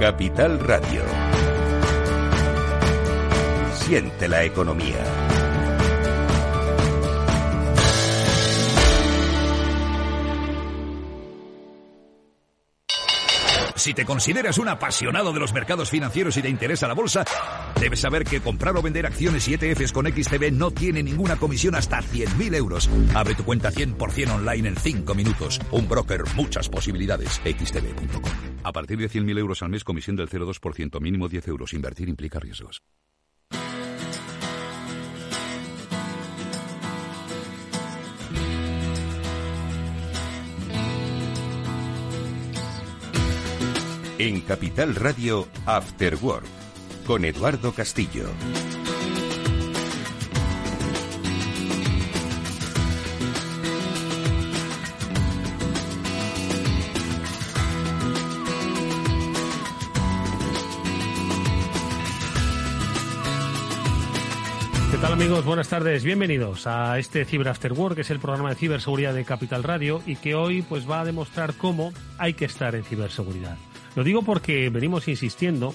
Capital Radio. Siente la economía. Si te consideras un apasionado de los mercados financieros y te interesa la bolsa, debes saber que comprar o vender acciones y ETFs con XTB no tiene ninguna comisión hasta 100.000 euros. Abre tu cuenta 100% online en 5 minutos. Un broker, muchas posibilidades. XTB.com. A partir de 100.000 euros al mes, comisión del 0,2%, mínimo 10 euros. Invertir implica riesgos. En Capital Radio, After Work, con Eduardo Castillo. ¿Qué tal amigos? Buenas tardes, bienvenidos a este Cyber After Work, que es el programa de ciberseguridad de Capital Radio y que hoy pues va a demostrar cómo hay que estar en ciberseguridad. Lo digo porque venimos insistiendo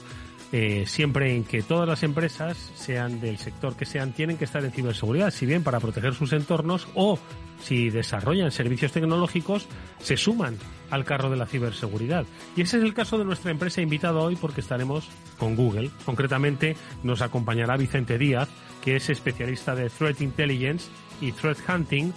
eh, siempre en que todas las empresas, sean del sector que sean, tienen que estar en ciberseguridad, si bien para proteger sus entornos o si desarrollan servicios tecnológicos, se suman al carro de la ciberseguridad. Y ese es el caso de nuestra empresa invitada hoy porque estaremos con Google. Concretamente nos acompañará Vicente Díaz, que es especialista de Threat Intelligence y Threat Hunting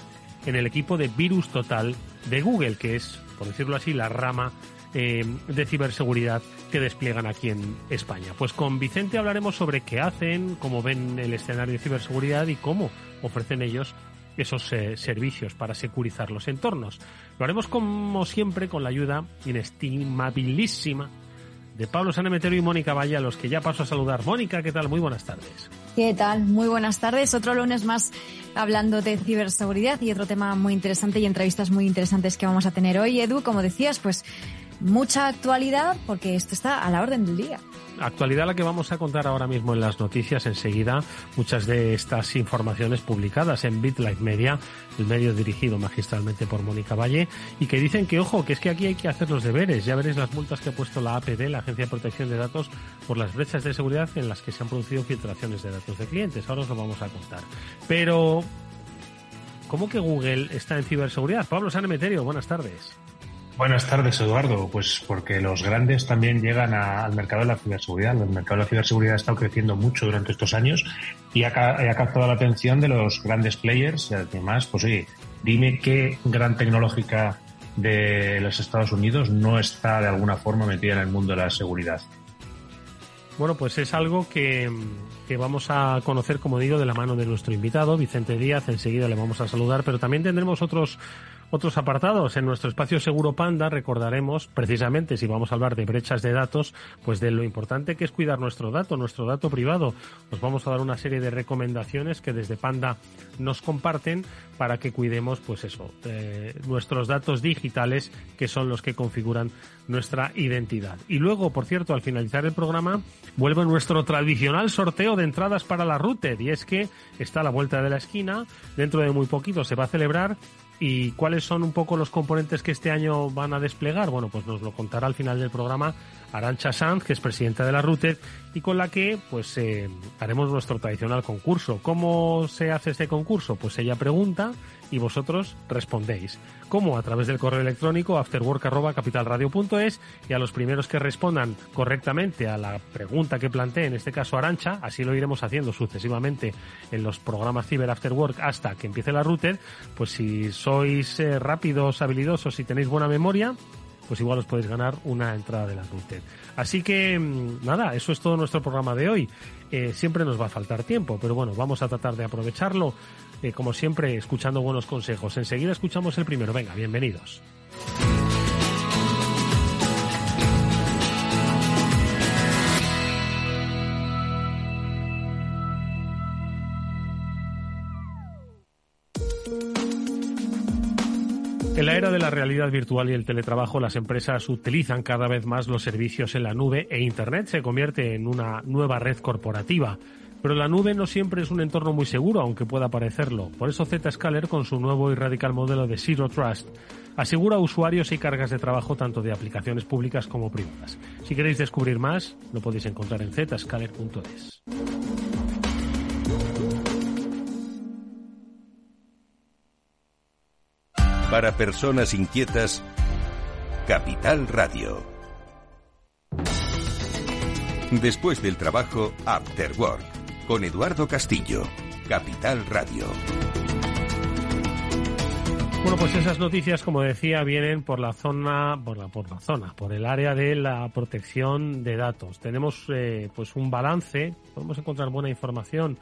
en el equipo de Virus Total de Google, que es, por decirlo así, la rama eh, de ciberseguridad que despliegan aquí en España. Pues con Vicente hablaremos sobre qué hacen, cómo ven el escenario de ciberseguridad y cómo ofrecen ellos esos eh, servicios para securizar los entornos. Lo haremos como siempre con la ayuda inestimabilísima de Pablo Sanemeterio y Mónica Valle, a los que ya paso a saludar. Mónica, ¿qué tal? Muy buenas tardes. ¿Qué tal? Muy buenas tardes. Otro lunes más hablando de ciberseguridad y otro tema muy interesante y entrevistas muy interesantes que vamos a tener hoy. Edu, como decías, pues mucha actualidad porque esto está a la orden del día. Actualidad la que vamos a contar ahora mismo en las noticias enseguida, muchas de estas informaciones publicadas en BitLife Media, el medio dirigido magistralmente por Mónica Valle, y que dicen que, ojo, que es que aquí hay que hacer los deberes. Ya veréis las multas que ha puesto la APD, la Agencia de Protección de Datos, por las brechas de seguridad en las que se han producido filtraciones de datos de clientes. Ahora os lo vamos a contar. Pero, ¿cómo que Google está en ciberseguridad? Pablo Sanemeterio, buenas tardes. Buenas tardes, Eduardo. Pues porque los grandes también llegan al mercado de la ciberseguridad. El mercado de la ciberseguridad ha estado creciendo mucho durante estos años y ha, ha captado la atención de los grandes players y además, pues oye, dime qué gran tecnológica de los Estados Unidos no está de alguna forma metida en el mundo de la seguridad. Bueno, pues es algo que, que, vamos a conocer, como digo, de la mano de nuestro invitado, Vicente Díaz. Enseguida le vamos a saludar, pero también tendremos otros otros apartados. En nuestro espacio Seguro Panda recordaremos, precisamente si vamos a hablar de brechas de datos, pues de lo importante que es cuidar nuestro dato, nuestro dato privado. Os vamos a dar una serie de recomendaciones que desde Panda nos comparten para que cuidemos, pues eso, eh, nuestros datos digitales, que son los que configuran nuestra identidad. Y luego, por cierto, al finalizar el programa, vuelve nuestro tradicional sorteo de entradas para la Router. Y es que está a la vuelta de la esquina, dentro de muy poquito se va a celebrar ¿Y cuáles son un poco los componentes que este año van a desplegar? Bueno, pues nos lo contará al final del programa Arancha Sanz, que es presidenta de la Router, y con la que pues eh, haremos nuestro tradicional concurso. ¿Cómo se hace este concurso? Pues ella pregunta y vosotros respondéis. ¿Cómo? A través del correo electrónico afterwork.capitalradio.es y a los primeros que respondan correctamente a la pregunta que plantee, en este caso Arancha, así lo iremos haciendo sucesivamente en los programas Ciber Afterwork hasta que empiece la router, pues si sois eh, rápidos, habilidosos y tenéis buena memoria, pues igual os podéis ganar una entrada de la router. Así que nada, eso es todo nuestro programa de hoy. Eh, siempre nos va a faltar tiempo, pero bueno, vamos a tratar de aprovecharlo eh, como siempre, escuchando buenos consejos. Enseguida escuchamos el primero. Venga, bienvenidos. En la era de la realidad virtual y el teletrabajo, las empresas utilizan cada vez más los servicios en la nube e Internet se convierte en una nueva red corporativa. Pero la nube no siempre es un entorno muy seguro, aunque pueda parecerlo. Por eso Zscaler, con su nuevo y radical modelo de Zero Trust, asegura usuarios y cargas de trabajo tanto de aplicaciones públicas como privadas. Si queréis descubrir más, lo podéis encontrar en zscaler.es. Para personas inquietas, Capital Radio. Después del trabajo, After Work, con Eduardo Castillo, Capital Radio. Bueno, pues esas noticias, como decía, vienen por la zona, por la, por la zona, por el área de la protección de datos. Tenemos eh, pues un balance, podemos encontrar buena información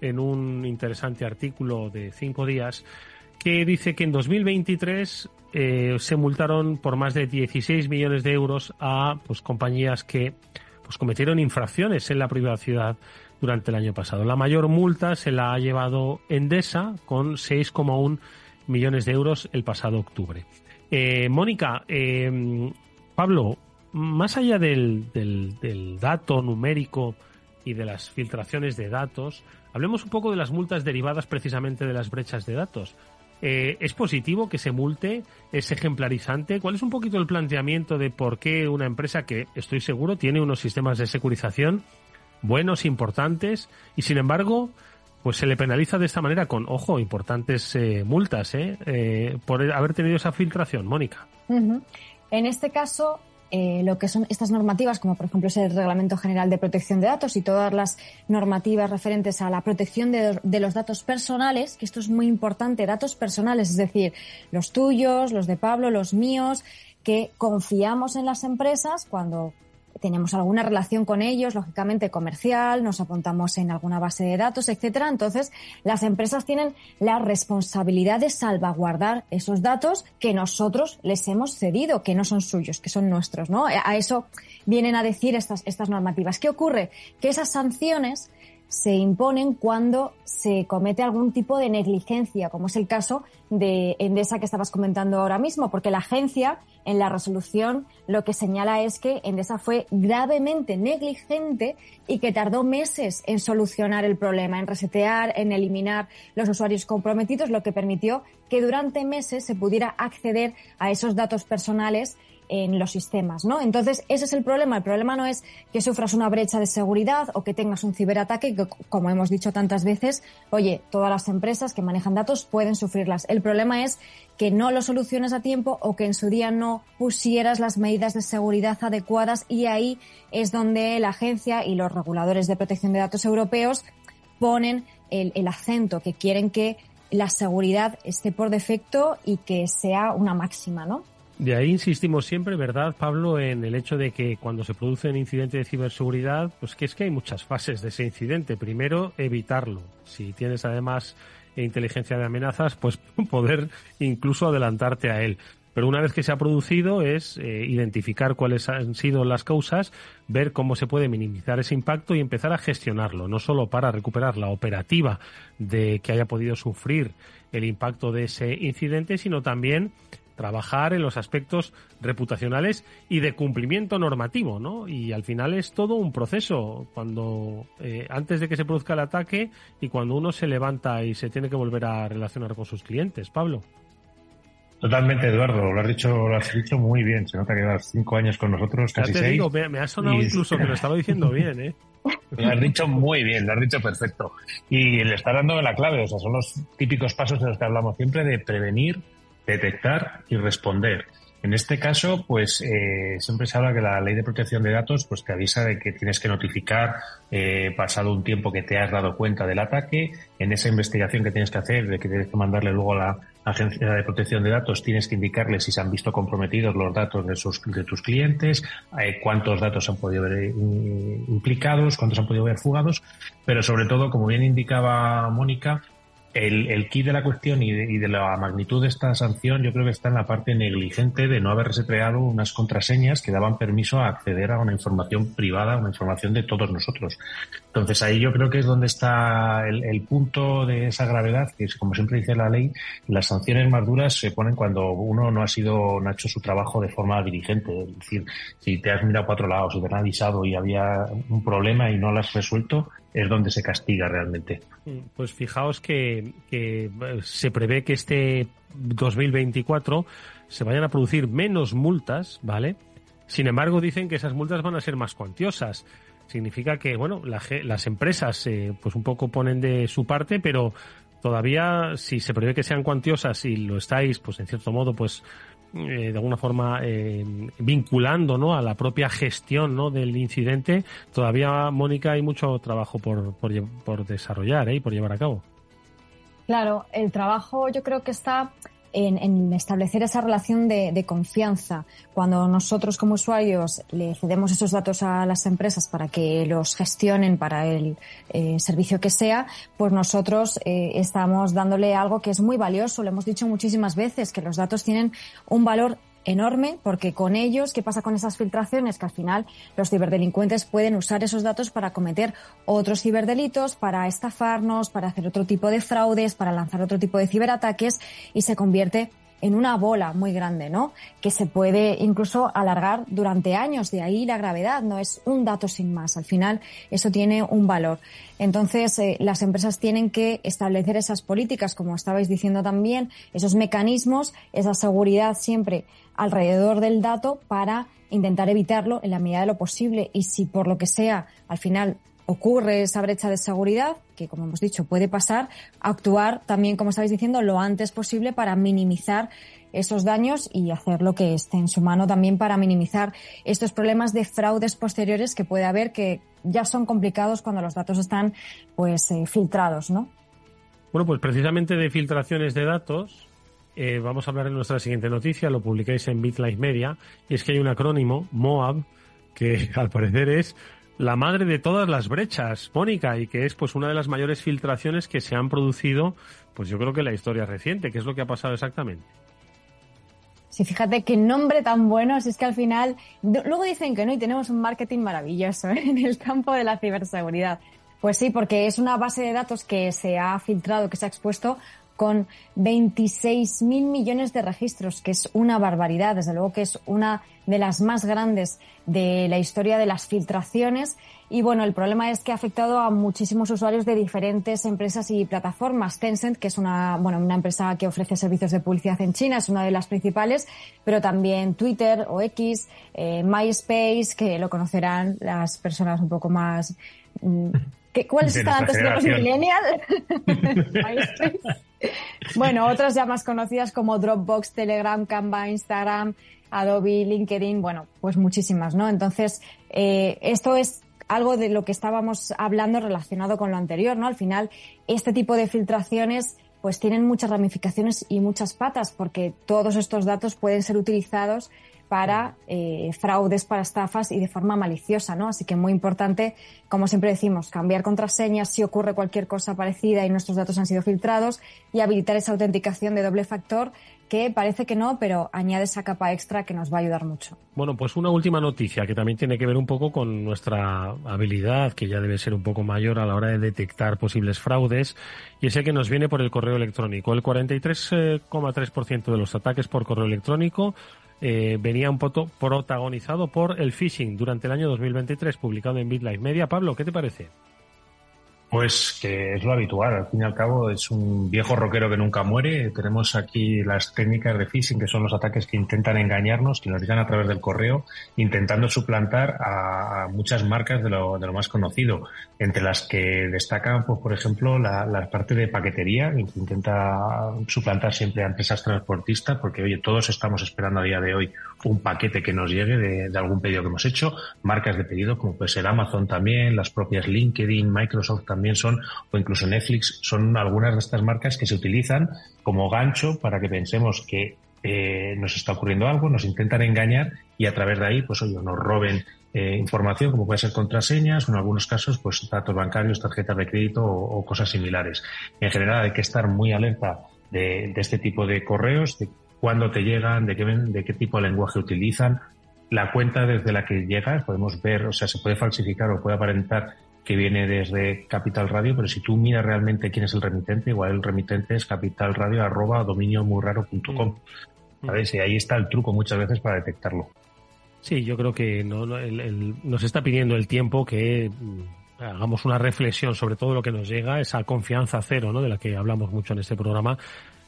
en un interesante artículo de cinco días que dice que en 2023 eh, se multaron por más de 16 millones de euros a pues, compañías que pues, cometieron infracciones en la privacidad durante el año pasado. La mayor multa se la ha llevado Endesa con 6,1 millones de euros el pasado octubre. Eh, Mónica, eh, Pablo, más allá del, del dato numérico y de las filtraciones de datos, hablemos un poco de las multas derivadas precisamente de las brechas de datos. Eh, ¿Es positivo que se multe? ¿Es ejemplarizante? ¿Cuál es un poquito el planteamiento de por qué una empresa que, estoy seguro, tiene unos sistemas de securización buenos, importantes, y sin embargo, pues se le penaliza de esta manera con, ojo, importantes eh, multas, eh, por haber tenido esa filtración? Mónica. En este caso, eh, lo que son estas normativas, como por ejemplo es el Reglamento General de Protección de Datos y todas las normativas referentes a la protección de, los datos personales, que esto es muy importante, datos personales, es decir, los tuyos, los de Pablo, los míos, que confiamos en las empresas cuando tenemos alguna relación con ellos, lógicamente comercial, nos apuntamos en alguna base de datos, etcétera. Entonces, las empresas tienen la responsabilidad de salvaguardar esos datos que nosotros les hemos cedido, que no son suyos, que son nuestros, ¿no? A eso vienen a decir estas, estas normativas. ¿Qué ocurre? Que esas sanciones se imponen cuando se comete algún tipo de negligencia, como es el caso de Endesa que estabas comentando ahora mismo, porque la agencia en la resolución lo que señala es que Endesa fue gravemente negligente y que tardó meses en solucionar el problema, en resetear, en eliminar los usuarios comprometidos, lo que permitió que durante meses se pudiera acceder a esos datos personales en los sistemas, ¿no? Entonces, ese es el problema. El problema no es que sufras una brecha de seguridad o que tengas un ciberataque, que como hemos dicho tantas veces, oye, todas las empresas que manejan datos pueden sufrirlas. El problema es que no lo soluciones a tiempo o que en su día no pusieras las medidas de seguridad adecuadas y ahí es donde la agencia y los reguladores de protección de datos europeos ponen el, el acento, que quieren que la seguridad esté por defecto y que sea una máxima, ¿no? De ahí insistimos siempre, ¿verdad, Pablo, en el hecho de que cuando se produce un incidente de ciberseguridad, pues que es que hay muchas fases de ese incidente. Primero, evitarlo. Si tienes además inteligencia de amenazas, pues poder incluso adelantarte a él. Pero una vez que se ha producido es eh, identificar cuáles han sido las causas, ver cómo se puede minimizar ese impacto y empezar a gestionarlo, no solo para recuperar la operativa de que haya podido sufrir el impacto de ese incidente, sino también trabajar en los aspectos reputacionales y de cumplimiento normativo, ¿no? Y al final es todo un proceso cuando eh, antes de que se produzca el ataque y cuando uno se levanta y se tiene que volver a relacionar con sus clientes. Pablo. Totalmente, Eduardo. Lo has dicho, lo has dicho muy bien. Se nota que llevas cinco años con nosotros, casi te seis. Digo, me, ha sonado incluso que lo estaba diciendo bien, ¿eh? Lo has dicho muy bien, lo has dicho perfecto. Y le está dando la clave. O sea, son los típicos pasos de los que hablamos siempre de prevenir, detectar y responder. En este caso, pues eh, siempre se habla que la ley de protección de datos pues te avisa de que tienes que notificar eh, pasado un tiempo que te has dado cuenta del ataque. En esa investigación que tienes que hacer, de que tienes que mandarle luego a la agencia de protección de datos, tienes que indicarle si se han visto comprometidos los datos de, sus, de tus clientes, eh, cuántos datos han podido ver implicados, cuántos han podido ver fugados, pero sobre todo, como bien indicaba Mónica, el, el key de la cuestión y de, la magnitud de esta sanción yo creo que está en la parte negligente de no haberse creado unas contraseñas que daban permiso a acceder a una información privada, una información de todos nosotros. Entonces ahí yo creo que es donde está el, punto de esa gravedad, que es, como siempre dice la ley, las sanciones más duras se ponen cuando uno no ha sido, no ha hecho su trabajo de forma dirigente. Es decir, si te has mirado a cuatro lados, si te han avisado y había un problema y no lo has resuelto, es donde se castiga realmente. Pues fijaos que, eh, se prevé que este 2024 se vayan a producir menos multas, ¿vale? Sin embargo, dicen que esas multas van a ser más cuantiosas. Significa que, bueno, las empresas eh, pues un poco ponen de su parte, pero todavía si se prevé que sean cuantiosas y lo estáis, pues en cierto modo, pues eh, de alguna forma eh, vinculando ¿no? a la propia gestión ¿no? del incidente, todavía, Mónica, hay mucho trabajo por, por, por desarrollar ¿eh? y por llevar a cabo. Claro, el trabajo yo creo que está en, establecer esa relación de, confianza. Cuando nosotros como usuarios le cedemos esos datos a las empresas para que los gestionen para el eh, servicio que sea, pues nosotros eh, estamos dándole algo que es muy valioso. Le hemos dicho muchísimas veces que los datos tienen un valor enorme porque con ellos, ¿qué pasa con esas filtraciones? Que al final los ciberdelincuentes pueden usar esos datos para cometer otros ciberdelitos, para estafarnos, para hacer otro tipo de fraudes, para lanzar otro tipo de ciberataques y se convierte en una bola muy grande, ¿no? Que se puede incluso alargar durante años. De ahí la gravedad, no es un dato sin más. Al final, eso tiene un valor. Entonces, eh, las empresas tienen que establecer esas políticas, como estabais diciendo también, esos mecanismos, esa seguridad siempre alrededor del dato para intentar evitarlo en la medida de lo posible. Y si por lo que sea, al final ocurre esa brecha de seguridad, que como hemos dicho puede pasar, actuar también, como estáis diciendo, lo antes posible para minimizar esos daños y hacer lo que esté en su mano también para minimizar estos problemas de fraudes posteriores que puede haber que ya son complicados cuando los datos están pues eh, filtrados, ¿no? Bueno, pues precisamente de filtraciones de datos eh, vamos a hablar en nuestra siguiente noticia, lo publicáis en BitLife Media, y es que hay un acrónimo, MOAB, que al parecer es la madre de todas las brechas, Mónica, y que es pues una de las mayores filtraciones que se han producido, pues yo creo que en la historia reciente. ¿Qué es lo que ha pasado exactamente? Sí, fíjate qué nombre tan bueno, es que al final, luego dicen que no y tenemos un marketing maravilloso ¿eh? en el campo de la ciberseguridad. Pues sí, porque es una base de datos que se ha filtrado, que se ha expuesto con 26.000 millones de registros, que es una barbaridad, desde luego que es una de las más grandes de la historia de las filtraciones. Y bueno, el problema es que ha afectado a muchísimos usuarios de diferentes empresas y plataformas. Tencent, que es una, bueno, una empresa que ofrece servicios de publicidad en China, es una de las principales, pero también Twitter o X, eh, MySpace, que lo conocerán las personas un poco más mm, ¿Cuáles están antes de los millennials? bueno, otras ya más conocidas como Dropbox, Telegram, Canva, Instagram, Adobe, LinkedIn, bueno, pues muchísimas, ¿no? Entonces, eh, esto es algo de lo que estábamos hablando relacionado con lo anterior, ¿no? Al final, este tipo de filtraciones pues tienen muchas ramificaciones y muchas patas porque todos estos datos pueden ser utilizados para eh, fraudes, para estafas y de forma maliciosa, ¿no? Así que muy importante, como siempre decimos, cambiar contraseñas si ocurre cualquier cosa parecida y nuestros datos han sido filtrados y habilitar esa autenticación de doble factor que parece que no, pero añade esa capa extra que nos va a ayudar mucho. Bueno, pues una última noticia que también tiene que ver un poco con nuestra habilidad, que ya debe ser un poco mayor a la hora de detectar posibles fraudes, y es el que nos viene por el correo electrónico. El 43,3% eh, de los ataques por correo electrónico eh, venía un poco protagonizado por el phishing durante el año 2023, publicado en BitLife Media. Pablo, ¿qué te parece? Pues que es lo habitual, al fin y al cabo es un viejo rockero que nunca muere. Tenemos aquí las técnicas de phishing, que son los ataques que intentan engañarnos, que nos llegan a través del correo, intentando suplantar a, muchas marcas de lo, de lo, más conocido, entre las que destacan, pues por ejemplo, la, parte de paquetería, que intenta suplantar siempre a empresas transportistas, porque oye, todos estamos esperando a día de hoy un paquete que nos llegue de, de algún pedido que hemos hecho, marcas de pedido como puede ser Amazon también, las propias LinkedIn, Microsoft también también son, o incluso Netflix, son algunas de estas marcas que se utilizan como gancho para que pensemos que eh, nos está ocurriendo algo, nos intentan engañar y a través de ahí, pues oye, nos roben eh, información como puede ser contraseñas o en algunos casos, pues datos bancarios, tarjetas de crédito o, cosas similares. En general hay que estar muy alerta de, este tipo de correos, de cuándo te llegan, de qué, de qué tipo de lenguaje utilizan, la cuenta desde la que llegas, podemos ver, o sea, se puede falsificar o puede aparentar que viene desde Capital Radio, pero si tú miras realmente quién es el remitente, igual el remitente es capitalradio arroba dominio muy raro punto com. Mm. ¿Sabes? Y ahí está el truco muchas veces para detectarlo. Sí, yo creo que no, nos está pidiendo el tiempo que mm, hagamos una reflexión sobre todo lo que nos llega, esa confianza cero, ¿no? De la que hablamos mucho en este programa,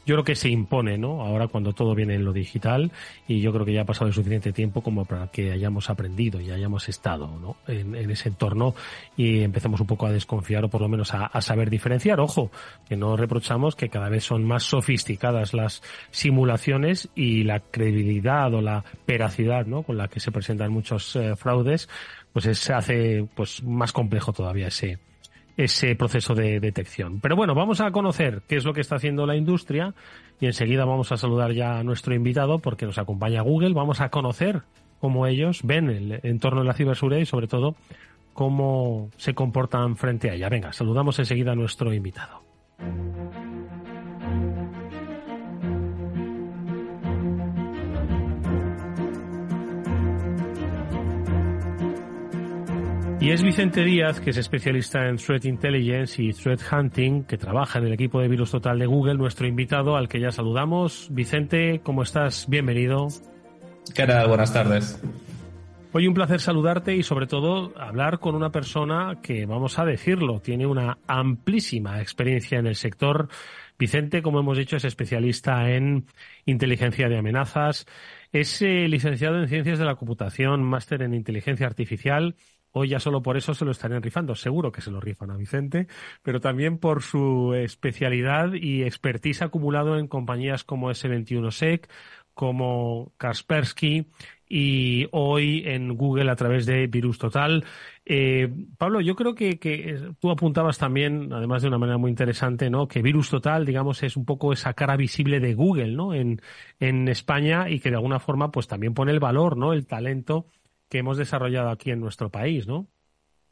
yo creo que se impone, ¿no? Ahora cuando todo viene en lo digital y yo creo que ya ha pasado el suficiente tiempo como para que hayamos aprendido y hayamos estado, ¿no? En, ese entorno y empecemos un poco a desconfiar o por lo menos a, saber diferenciar. Ojo, que no reprochamos que cada vez son más sofisticadas las simulaciones y la credibilidad o la veracidad, ¿no? Con la que se presentan muchos eh, fraudes, pues se hace pues más complejo todavía ese ese proceso de detección. Pero bueno, vamos a conocer qué es lo que está haciendo la industria y enseguida vamos a saludar ya a nuestro invitado porque nos acompaña Google. Vamos a conocer cómo ellos ven el entorno de la ciberseguridad y sobre todo cómo se comportan frente a ella. Venga, saludamos enseguida a nuestro invitado. Y es Vicente Díaz, que es especialista en Threat Intelligence y Threat Hunting, que trabaja en el equipo de Virus Total de Google, nuestro invitado al que ya saludamos. Vicente, ¿cómo estás? Bienvenido. ¿Qué tal? Buenas tardes. Hoy un placer saludarte y sobre todo hablar con una persona que, vamos a decirlo, tiene una amplísima experiencia en el sector. Vicente, como hemos dicho, es especialista en inteligencia de amenazas, es eh, licenciado en ciencias de la computación, máster en inteligencia artificial Hoy ya solo por eso se lo estarían rifando. Seguro que se lo rifan a Vicente, pero también por su especialidad y expertise acumulado en compañías como S21SEC, como Kaspersky y hoy en Google a través de Virus Total. Eh, Pablo, yo creo que, tú apuntabas también, además de una manera muy interesante, ¿no? Que Virus Total, digamos, es un poco esa cara visible de Google, ¿no? En, en España y que de alguna forma, pues también pone el valor, ¿no? El talento que hemos desarrollado aquí en nuestro país, ¿no?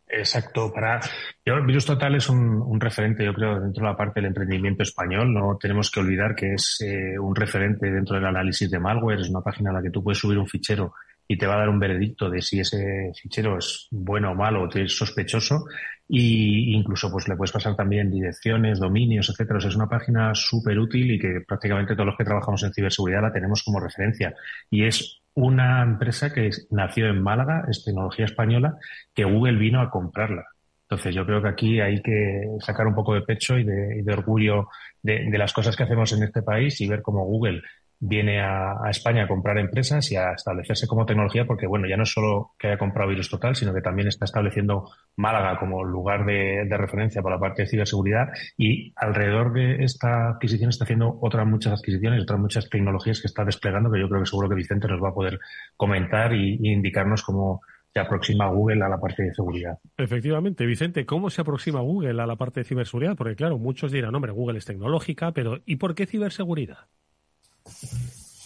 Exacto. Para Virus Total es un, referente, yo creo, dentro de la parte del emprendimiento español. No tenemos que olvidar que es eh, un referente dentro del análisis de malware. Es una página a la que tú puedes subir un fichero y te va a dar un veredicto de si ese fichero es bueno o malo o es sospechoso. Y incluso pues le puedes pasar también direcciones, dominios, etcétera. es una página súper útil y que prácticamente todos los que trabajamos en ciberseguridad la tenemos como referencia. Y es una empresa que nació en Málaga, es tecnología española, que Google vino a comprarla. Entonces yo creo que aquí hay que sacar un poco de pecho y de, orgullo de, de, las cosas que hacemos en este país y ver cómo Google viene a, España a comprar empresas y a establecerse como tecnología, porque bueno, ya no es solo que haya comprado Virus Total, sino que también está estableciendo Málaga como lugar de, referencia para la parte de ciberseguridad y alrededor de esta adquisición está haciendo otras muchas adquisiciones, otras muchas tecnologías que está desplegando, que yo creo que seguro que Vicente nos va a poder comentar y, indicarnos cómo se aproxima Google a la parte de seguridad. Efectivamente, Vicente, ¿cómo se aproxima Google a la parte de ciberseguridad? Porque claro, muchos dirán, hombre, Google es tecnológica, pero ¿y por qué ciberseguridad?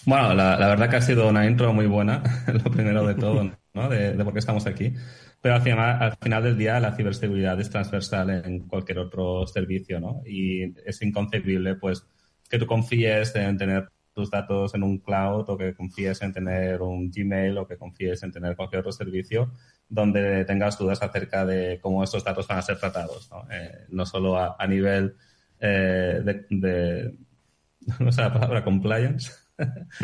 Bueno, la, verdad que ha sido una intro muy buena, lo primero de todo, ¿no? De, por qué estamos aquí. Pero al final, al final del día la ciberseguridad es transversal en cualquier otro servicio, ¿no? Y es inconcebible, pues, que tú confíes en tener tus datos en un cloud o que confíes en tener un Gmail o que confíes en tener cualquier otro servicio donde tengas dudas acerca de cómo estos datos van a ser tratados, ¿no? Eh, no solo a, nivel eh, de no sé la palabra compliance.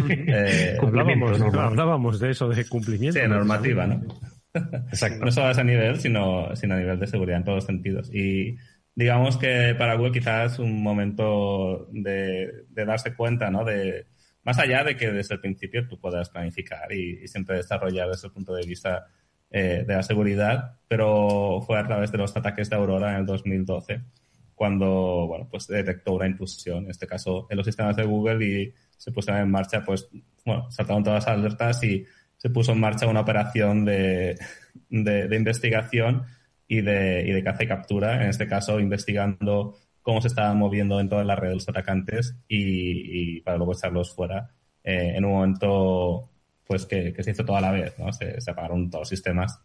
eh, hablábamos, de eso, de cumplimiento. Sí, normativa, ¿no? Exacto. No solo a ese nivel, sino, sino a nivel de seguridad en todos los sentidos. Y digamos que para Google quizás es un momento de, darse cuenta, ¿no? De, más allá de que desde el principio tú puedas planificar y, siempre desarrollar desde el punto de vista eh, de la seguridad, pero fue a través de los ataques de Aurora en el 2012 cuando, bueno, pues detectó una intrusión, en este caso en los sistemas de Google y se pusieron en marcha, pues, bueno, saltaron todas las alertas y se puso en marcha una operación de, de, investigación y de, y de caza y captura, en este caso investigando cómo se estaban moviendo en toda la red los atacantes y, para luego echarlos fuera eh, en un momento pues que, se hizo toda la vez, ¿no? Se, apagaron todos los sistemas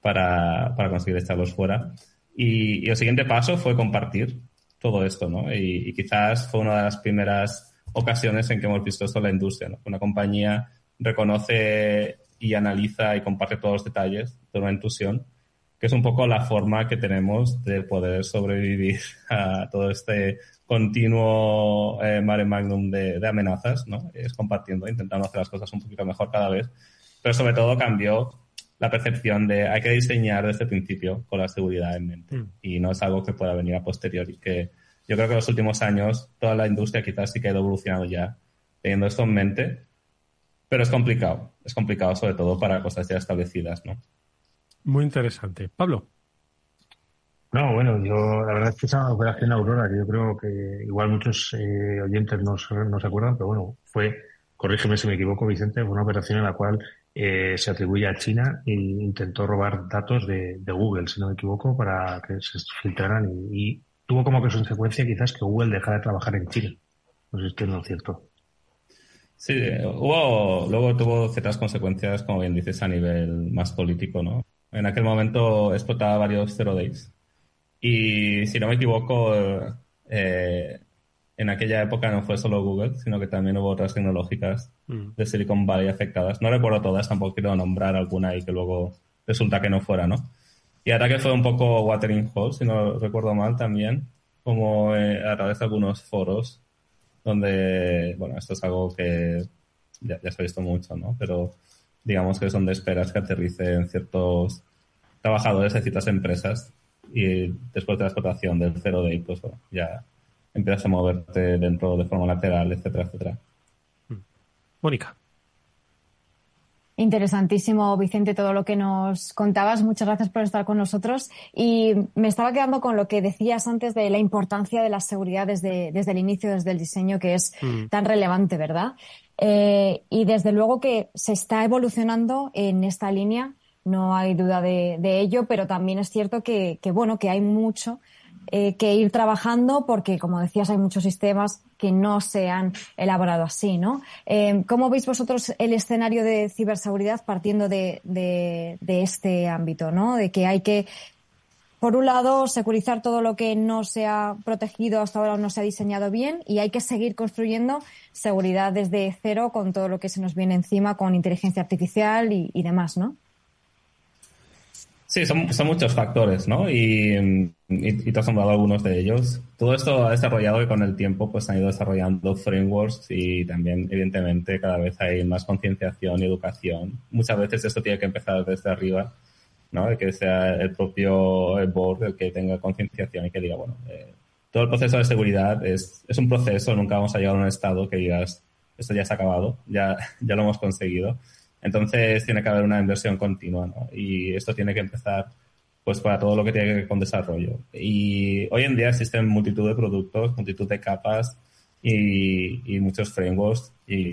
para, conseguir echarlos fuera. Y, el siguiente paso fue compartir todo esto, ¿no? Y, quizás fue una de las primeras ocasiones en que hemos visto esto en la industria, ¿no? Una compañía reconoce y analiza y comparte todos los detalles de una intrusión, que es un poco la forma que tenemos de poder sobrevivir a todo este continuo eh, mare magnum de, amenazas, ¿no? Es compartiendo, intentando hacer las cosas un poquito mejor cada vez, pero sobre todo cambió la percepción de hay que diseñar desde el principio con la seguridad en mente mm. y no es algo que pueda venir a posteriori, que yo creo que en los últimos años toda la industria quizás sí que ha evolucionado ya teniendo esto en mente pero es complicado, es complicado sobre todo para cosas ya establecidas, ¿no? Muy interesante. Pablo. No, bueno, yo la verdad es que esa operación Aurora, que yo creo que igual muchos eh, oyentes no, se acuerdan, pero bueno, fue, corrígeme si me equivoco, Vicente, fue una operación en la cual eh, se atribuye a China e intentó robar datos de, Google, si no me equivoco, para que se filtraran y, tuvo como consecuencia quizás que Google dejara de trabajar en China. No sé si es cierto. Sí, hubo, luego tuvo ciertas consecuencias, como bien dices, a nivel más político, ¿no? En aquel momento explotaba varios zero days. Y si no me equivoco, eh, en aquella época no fue solo Google, sino que también hubo otras tecnológicas mm. de Silicon Valley afectadas. No recuerdo todas, tampoco quiero nombrar alguna y que luego resulta que no fuera, ¿no? Y ahora que fue un poco Watering Hole, si no recuerdo mal también, como eh, a través de algunos foros donde, bueno, esto es algo que ya, se ha visto mucho, ¿no? Pero digamos que es donde esperas que aterricen ciertos trabajadores de ciertas empresas y después de la explotación del cero day, pues ya empiezas a moverte dentro de forma lateral, etcétera, etcétera. Mónica. Interesantísimo, Vicente, todo lo que nos contabas. Muchas gracias por estar con nosotros. Y me estaba quedando con lo que decías antes de la importancia de la seguridad desde, desde el inicio, desde el diseño, que es mm. tan relevante, ¿verdad? Eh, y desde luego que se está evolucionando en esta línea, no hay duda de, ello, pero también es cierto que, que bueno, que hay mucho eh, que ir trabajando porque, como decías, hay muchos sistemas que no se han elaborado así, ¿no? Eh, ¿Cómo veis vosotros el escenario de ciberseguridad partiendo de, de, este ámbito, ¿no? De que hay que, por un lado, securizar todo lo que no se ha protegido hasta ahora o no se ha diseñado bien y hay que seguir construyendo seguridad desde cero con todo lo que se nos viene encima con inteligencia artificial y, y demás, ¿no? Sí, son, son muchos factores, ¿no? Y, y, te has nombrado algunos de ellos. Todo esto ha desarrollado y con el tiempo pues han ido desarrollando frameworks y también, evidentemente, cada vez hay más concienciación y educación. Muchas veces esto tiene que empezar desde arriba, ¿no? Que sea el propio board el que tenga concienciación y que diga, bueno, eh, todo el proceso de seguridad es, es un proceso, nunca vamos a llegar a un estado que digas, esto ya se ha acabado, ya, ya lo hemos conseguido entonces tiene que haber una inversión continua, ¿no? Y esto tiene que empezar pues para todo lo que tiene que ver con desarrollo. Y hoy en día existen multitud de productos, multitud de capas y, muchos frameworks y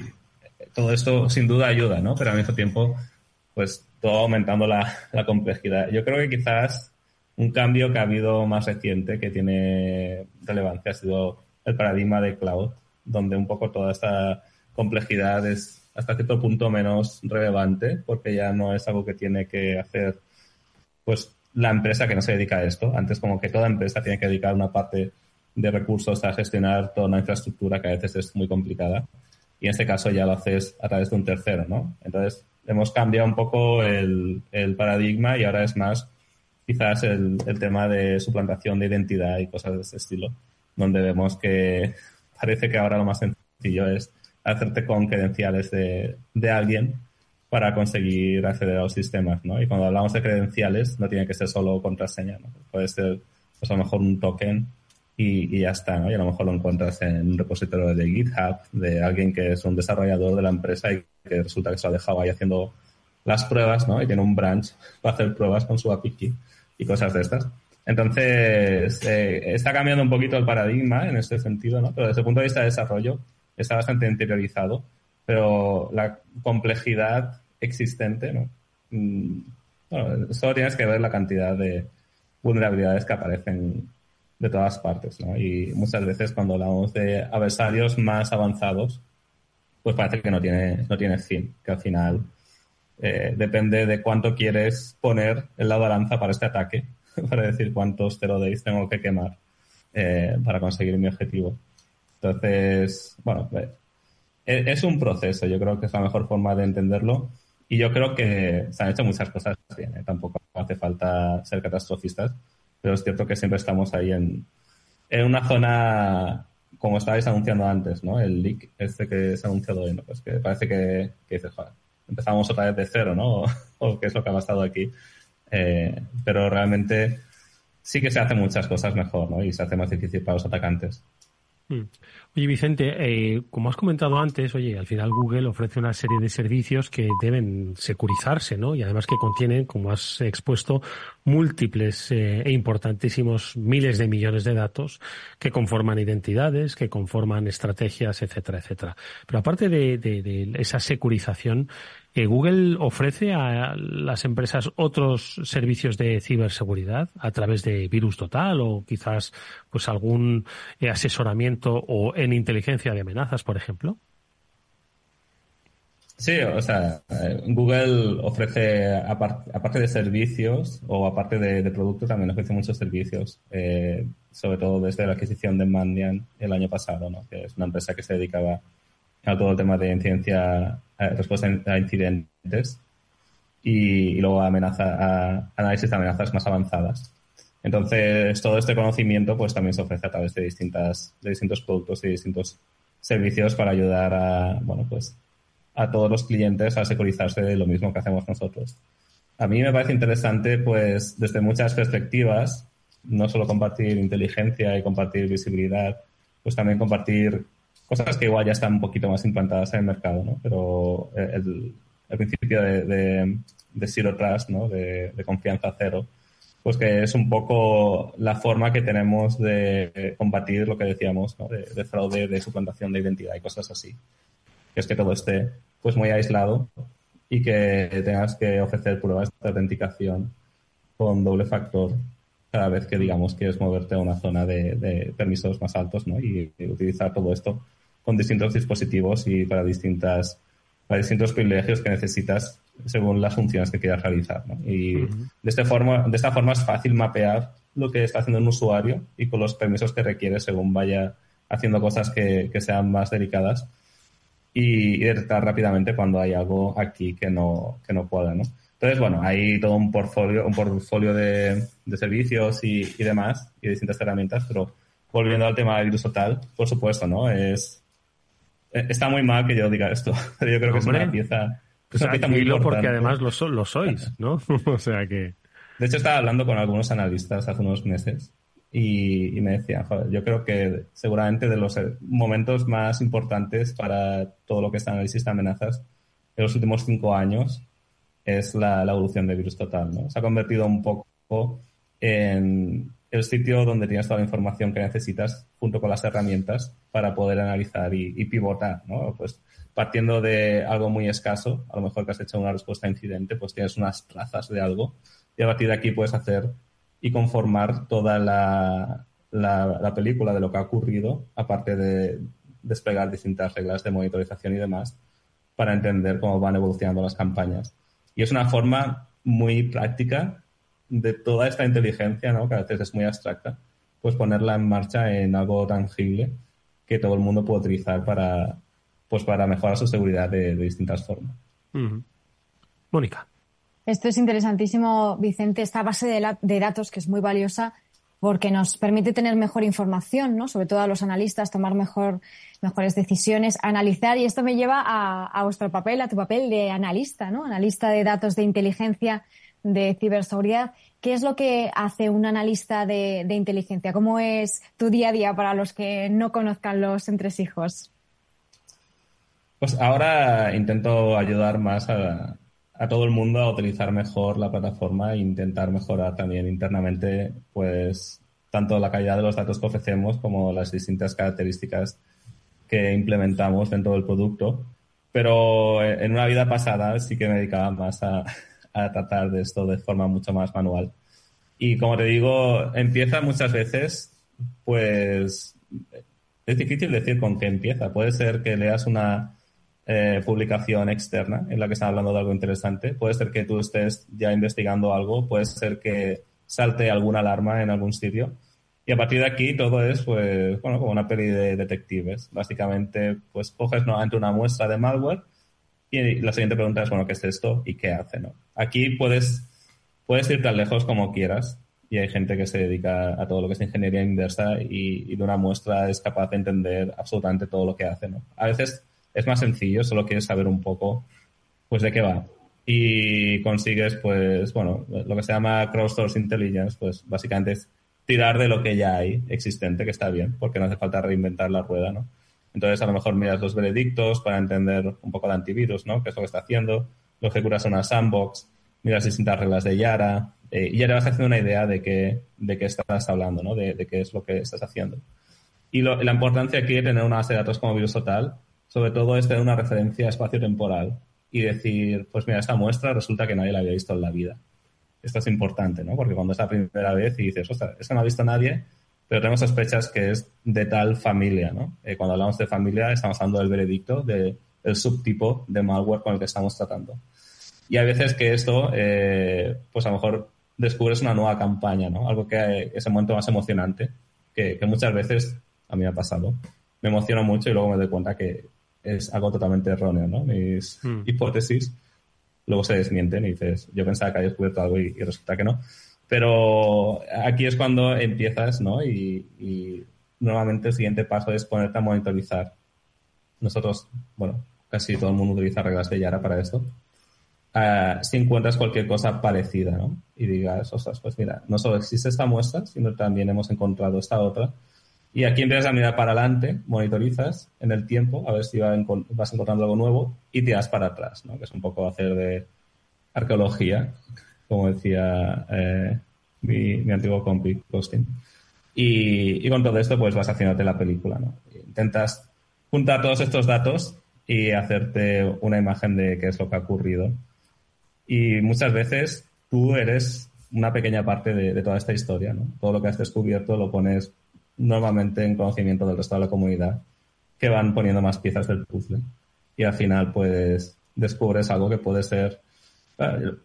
todo esto sin duda ayuda, ¿no? Pero al mismo tiempo, pues todo aumentando la, la complejidad. Yo creo que quizás un cambio que ha habido más reciente que tiene relevancia ha sido el paradigma de cloud, donde un poco toda esta complejidad es hasta cierto punto menos relevante, porque ya no es algo que tiene que hacer pues la empresa que no se dedica a esto. Antes como que toda empresa tiene que dedicar una parte de recursos a gestionar toda una infraestructura que a veces es muy complicada. Y en este caso ya lo haces a través de un tercero, ¿no? Entonces hemos cambiado un poco el, el paradigma y ahora es más quizás el, el tema de suplantación de identidad y cosas de ese estilo, donde vemos que parece que ahora lo más sencillo es hacerte con credenciales de, de alguien para conseguir acceder a los sistemas, ¿no? Y cuando hablamos de credenciales, no tiene que ser solo contraseña, ¿no? Puede ser, pues a lo mejor un token y, y, ya está, ¿no? Y a lo mejor lo encuentras en un repositorio de GitHub de alguien que es un desarrollador de la empresa y que resulta que se lo ha dejado ahí haciendo las pruebas, ¿no? Y tiene un branch para hacer pruebas con su API y cosas de estas. Entonces, eh, está cambiando un poquito el paradigma en este sentido, ¿no? Pero desde el punto de vista de desarrollo, está bastante interiorizado, pero la complejidad existente, ¿no? Mm, solo tienes que ver la cantidad de vulnerabilidades que aparecen de todas partes, ¿no? Y muchas veces cuando hablamos de adversarios más avanzados, pues parece que no tiene, no tiene fin, que al final eh, depende de cuánto quieres poner en la balanza para este ataque, para decir cuántos zero days tengo que quemar eh, para conseguir mi objetivo. Entonces, bueno, eh, es un proceso, yo creo que es la mejor forma de entenderlo y yo creo que se han hecho muchas cosas bien, tampoco hace falta ser catastrofistas, pero es cierto que siempre estamos ahí en, en una zona como estabais anunciando antes, ¿no? El leak este que se ha anunciado hoy, ¿no? Pues que parece que, que dices, empezamos otra vez de cero, ¿no? O, qué es lo que ha pasado aquí. Eh, pero realmente sí que se hacen muchas cosas mejor, ¿no? Y se hace más difícil para los atacantes. Hmm. Oye, Vicente, eh, como has comentado antes, oye, al final Google ofrece una serie de servicios que deben securizarse, ¿no? Y además que contienen, como has expuesto, múltiples eh, e importantísimos miles de millones de datos que conforman identidades, que conforman estrategias, etcétera, etcétera. Pero aparte de, de esa securización, Google ofrece a las empresas otros servicios de ciberseguridad a través de Virus Total o quizás pues algún eh, asesoramiento o en inteligencia de amenazas, por ejemplo. Sí, o sea, eh, Google ofrece, aparte de servicios o aparte de, productos, también ofrece muchos servicios, eh, sobre todo desde la adquisición de Mandiant el año pasado, ¿no? que es una empresa que se dedicaba a todo el tema de incidencia, respuesta a incidentes y, luego amenaza, a análisis de amenazas más avanzadas. Entonces, todo este conocimiento pues también se ofrece a través de distintas, de distintos productos y distintos servicios para ayudar a, bueno, pues, a todos los clientes a securizarse de lo mismo que hacemos nosotros. A mí me parece interesante, pues, desde muchas perspectivas, no solo compartir inteligencia y compartir visibilidad, pues también compartir cosas que igual ya están un poquito más implantadas en el mercado, ¿no? Pero el, principio de, de, Zero Trust, ¿no? De, confianza cero, pues que es un poco la forma que tenemos de combatir lo que decíamos, ¿no? De, fraude, de suplantación de identidad y cosas así. Que es que todo esté pues muy aislado y que tengas que ofrecer pruebas de autenticación con doble factor cada vez que digamos quieres moverte a una zona de, de permisos más altos ¿no? y utilizar todo esto con distintos dispositivos y para distintas para distintos privilegios que necesitas según las funciones que quieras realizar. Y de, esta forma, de esta forma es fácil mapear lo que está haciendo un usuario y con los permisos que requiere según vaya haciendo cosas que, que sean más delicadas y, detectar rápidamente cuando hay algo aquí que no, que no cuadra. ¿no? Entonces, bueno, hay todo un portfolio, un portfolio de, de servicios y, y, demás y distintas herramientas, pero volviendo al tema del virus total, por supuesto, ¿no? Es, está muy mal que yo diga esto, pero yo creo que es una pieza, es una pieza muy importante. porque además lo, lo sois, ¿no? o sea que... De hecho, estaba hablando con algunos analistas hace unos meses y, me decían, joder, yo creo que seguramente de los eh, momentos más importantes para todo lo que es análisis de amenazas en los últimos cinco años es la, la evolución de Virus Total, ¿no? Se ha convertido un poco en, el sitio donde tienes toda la información que necesitas junto con las herramientas para poder analizar y, pivotar, ¿no? Pues partiendo de algo muy escaso, a lo mejor que has hecho una respuesta a incidente, pues tienes unas trazas de algo y a partir de aquí puedes hacer y conformar toda la, la, película de lo que ha ocurrido, aparte de desplegar distintas reglas de monitorización y demás, para entender cómo van evolucionando las campañas. Y es una forma muy práctica de toda esta inteligencia, ¿no? que a veces es muy abstracta, pues ponerla en marcha en algo tangible que todo el mundo puede utilizar para, pues para mejorar su seguridad de, distintas formas. Mónica. Esto es interesantísimo, Vicente, esta base de, datos que es muy valiosa porque nos permite tener mejor información, ¿no? Sobre todo a los analistas, tomar mejor, mejores decisiones, analizar, y esto me lleva a, a vuestro papel, a tu papel de analista, ¿no? Analista de datos de inteligencia de ciberseguridad. ¿Qué es lo que hace un analista de, inteligencia? ¿Cómo es tu día a día para los que no conozcan los entresijos? Pues ahora intento ayudar más a, todo el mundo a utilizar mejor la plataforma e intentar mejorar también internamente, pues, tanto la calidad de los datos que ofrecemos como las distintas características que implementamos dentro del producto. Pero en una vida pasada sí que me dedicaba más a, a tratar de esto de forma mucho más manual. Y como te digo, empieza muchas veces, pues es difícil decir con qué empieza. Puede ser que leas una, eh, publicación externa en la que están hablando de algo interesante. Puede ser que tú estés ya investigando algo, puede ser que salte alguna alarma en algún sitio. Y a partir de aquí todo es, pues, bueno, como una peli de detectives. Básicamente, pues coges nuevamente una muestra de malware y la siguiente pregunta es, bueno, ¿qué es esto y qué hace? ¿no? Aquí puedes, puedes ir tan lejos como quieras y hay gente que se dedica a todo lo que es ingeniería inversa y, de una muestra es capaz de entender absolutamente todo lo que hace. ¿no? A veces es más sencillo, solo quieres saber un poco pues de qué va. Y consigues, pues, bueno, lo que se llama crowdsource intelligence, pues básicamente es tirar de lo que ya hay existente, que está bien, porque no hace falta reinventar la rueda, ¿no? Entonces, a lo mejor miras los veredictos para entender un poco de antivirus, ¿no? ¿Qué es lo que está haciendo? Lo ejecutas en una sandbox, miras distintas reglas de Yara, eh, y ya te vas haciendo una idea de qué, de qué estás hablando, ¿no? De, qué es lo que estás haciendo. Y la importancia aquí de tener una base de datos como Virus Total, sobre todo es tener una referencia espacio-temporal y decir, pues mira, esta muestra resulta que nadie la había visto en la vida. Esto es importante, ¿no? Porque cuando es la primera vez y dices, ostras, esto no ha visto nadie, pero tenemos sospechas que es de tal familia, ¿no? Eh, cuando hablamos de familia estamos hablando del veredicto, del subtipo de malware con el que estamos tratando. Y hay veces que esto, eh, pues a lo mejor descubres una nueva campaña, ¿no? Algo que es el momento más emocionante, que, muchas veces a mí me ha pasado. Me emociono mucho y luego me doy cuenta que es algo totalmente erróneo, ¿no? Mis hmm. hipótesis luego se desmienten y dices, yo pensaba que había descubierto algo y resulta que no. Pero aquí es cuando empiezas, ¿no? Y, normalmente el siguiente paso es ponerte a monitorizar. Nosotros, bueno, casi todo el mundo utiliza reglas de Yara para esto. Ah, si encuentras cualquier cosa parecida, ¿no? Y digas, ostras, pues mira, no solo existe esta muestra, sino también hemos encontrado esta otra. Y aquí empiezas a mirar para adelante, monitorizas en el tiempo, a ver si vas encontrando algo nuevo y tiras para atrás, ¿no? Que es un poco hacer de arqueología como decía eh, mi, antiguo compi, Costin. Y, con todo esto, pues vas haciéndote la película, ¿no? Intentas juntar todos estos datos y hacerte una imagen de qué es lo que ha ocurrido. Y muchas veces tú eres una pequeña parte de, toda esta historia, ¿no? Todo lo que has descubierto lo pones normalmente en conocimiento del resto de la comunidad, que van poniendo más piezas del puzzle. Y al final, pues, descubres algo que puede ser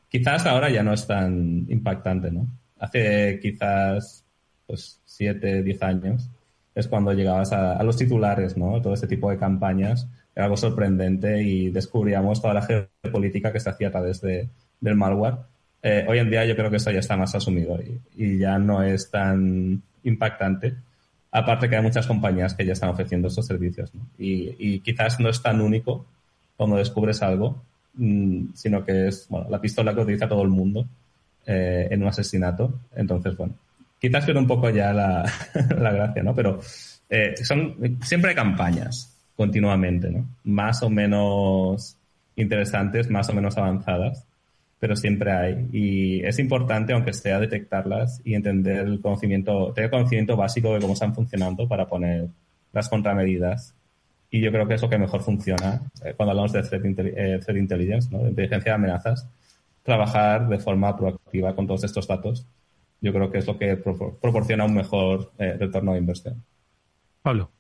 quizás ahora ya no es tan impactante, ¿no? Hace quizás pues siete, diez años es cuando llegabas a, los titulares, ¿no? Todo ese tipo de campañas era algo sorprendente y descubríamos toda la geopolítica que se hacía a través de, del malware. Eh, hoy en día yo creo que eso ya está más asumido y, ya no es tan impactante. Aparte que hay muchas compañías que ya están ofreciendo estos servicios. y, quizás no es tan único cuando descubres algo Mm, sino que es bueno, la pistola que utiliza todo el mundo eh, en un asesinato. Entonces, bueno, quizás pierde un poco ya la, la gracia, ¿no? Pero eh, son, siempre hay campañas continuamente, ¿no? Más o menos interesantes, más o menos avanzadas, pero siempre hay. Y es importante, aunque sea, detectarlas y entender el conocimiento, tener conocimiento básico de cómo están funcionando para poner las contramedidas y yo creo que es lo que mejor funciona eh, cuando hablamos de threat, eh, intelligence, ¿no? de inteligencia de amenazas, trabajar de forma proactiva con todos estos datos. Yo creo que es lo que proporciona un mejor eh, retorno de inversión. Pablo.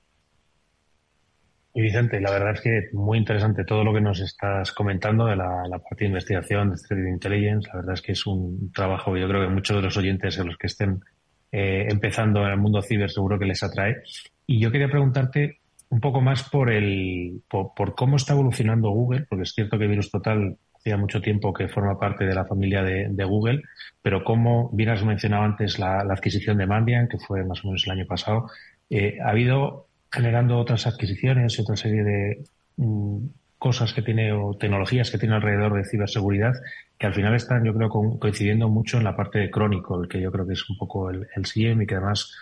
Y Vicente, la verdad es que muy interesante todo lo que nos estás comentando de la, parte de investigación de Threat Intelligence. La verdad es que es un trabajo que yo creo que muchos de los oyentes, de los que estén empezando en el mundo ciber, seguro que les atrae. Y yo quería preguntarte un poco más por el por, cómo está evolucionando Google, porque es cierto que Virus Total hacía mucho tiempo que forma parte de la familia de, Google, pero como bien has mencionado antes la, adquisición de Mandiant, que fue más o menos el año pasado, eh, ha habido generando otras adquisiciones y otra serie de mm, cosas que tiene o tecnologías que tiene alrededor de ciberseguridad que al final están, yo creo, coincidiendo mucho en la parte de Chronicle, que yo creo que es un poco el, el CIEM y que además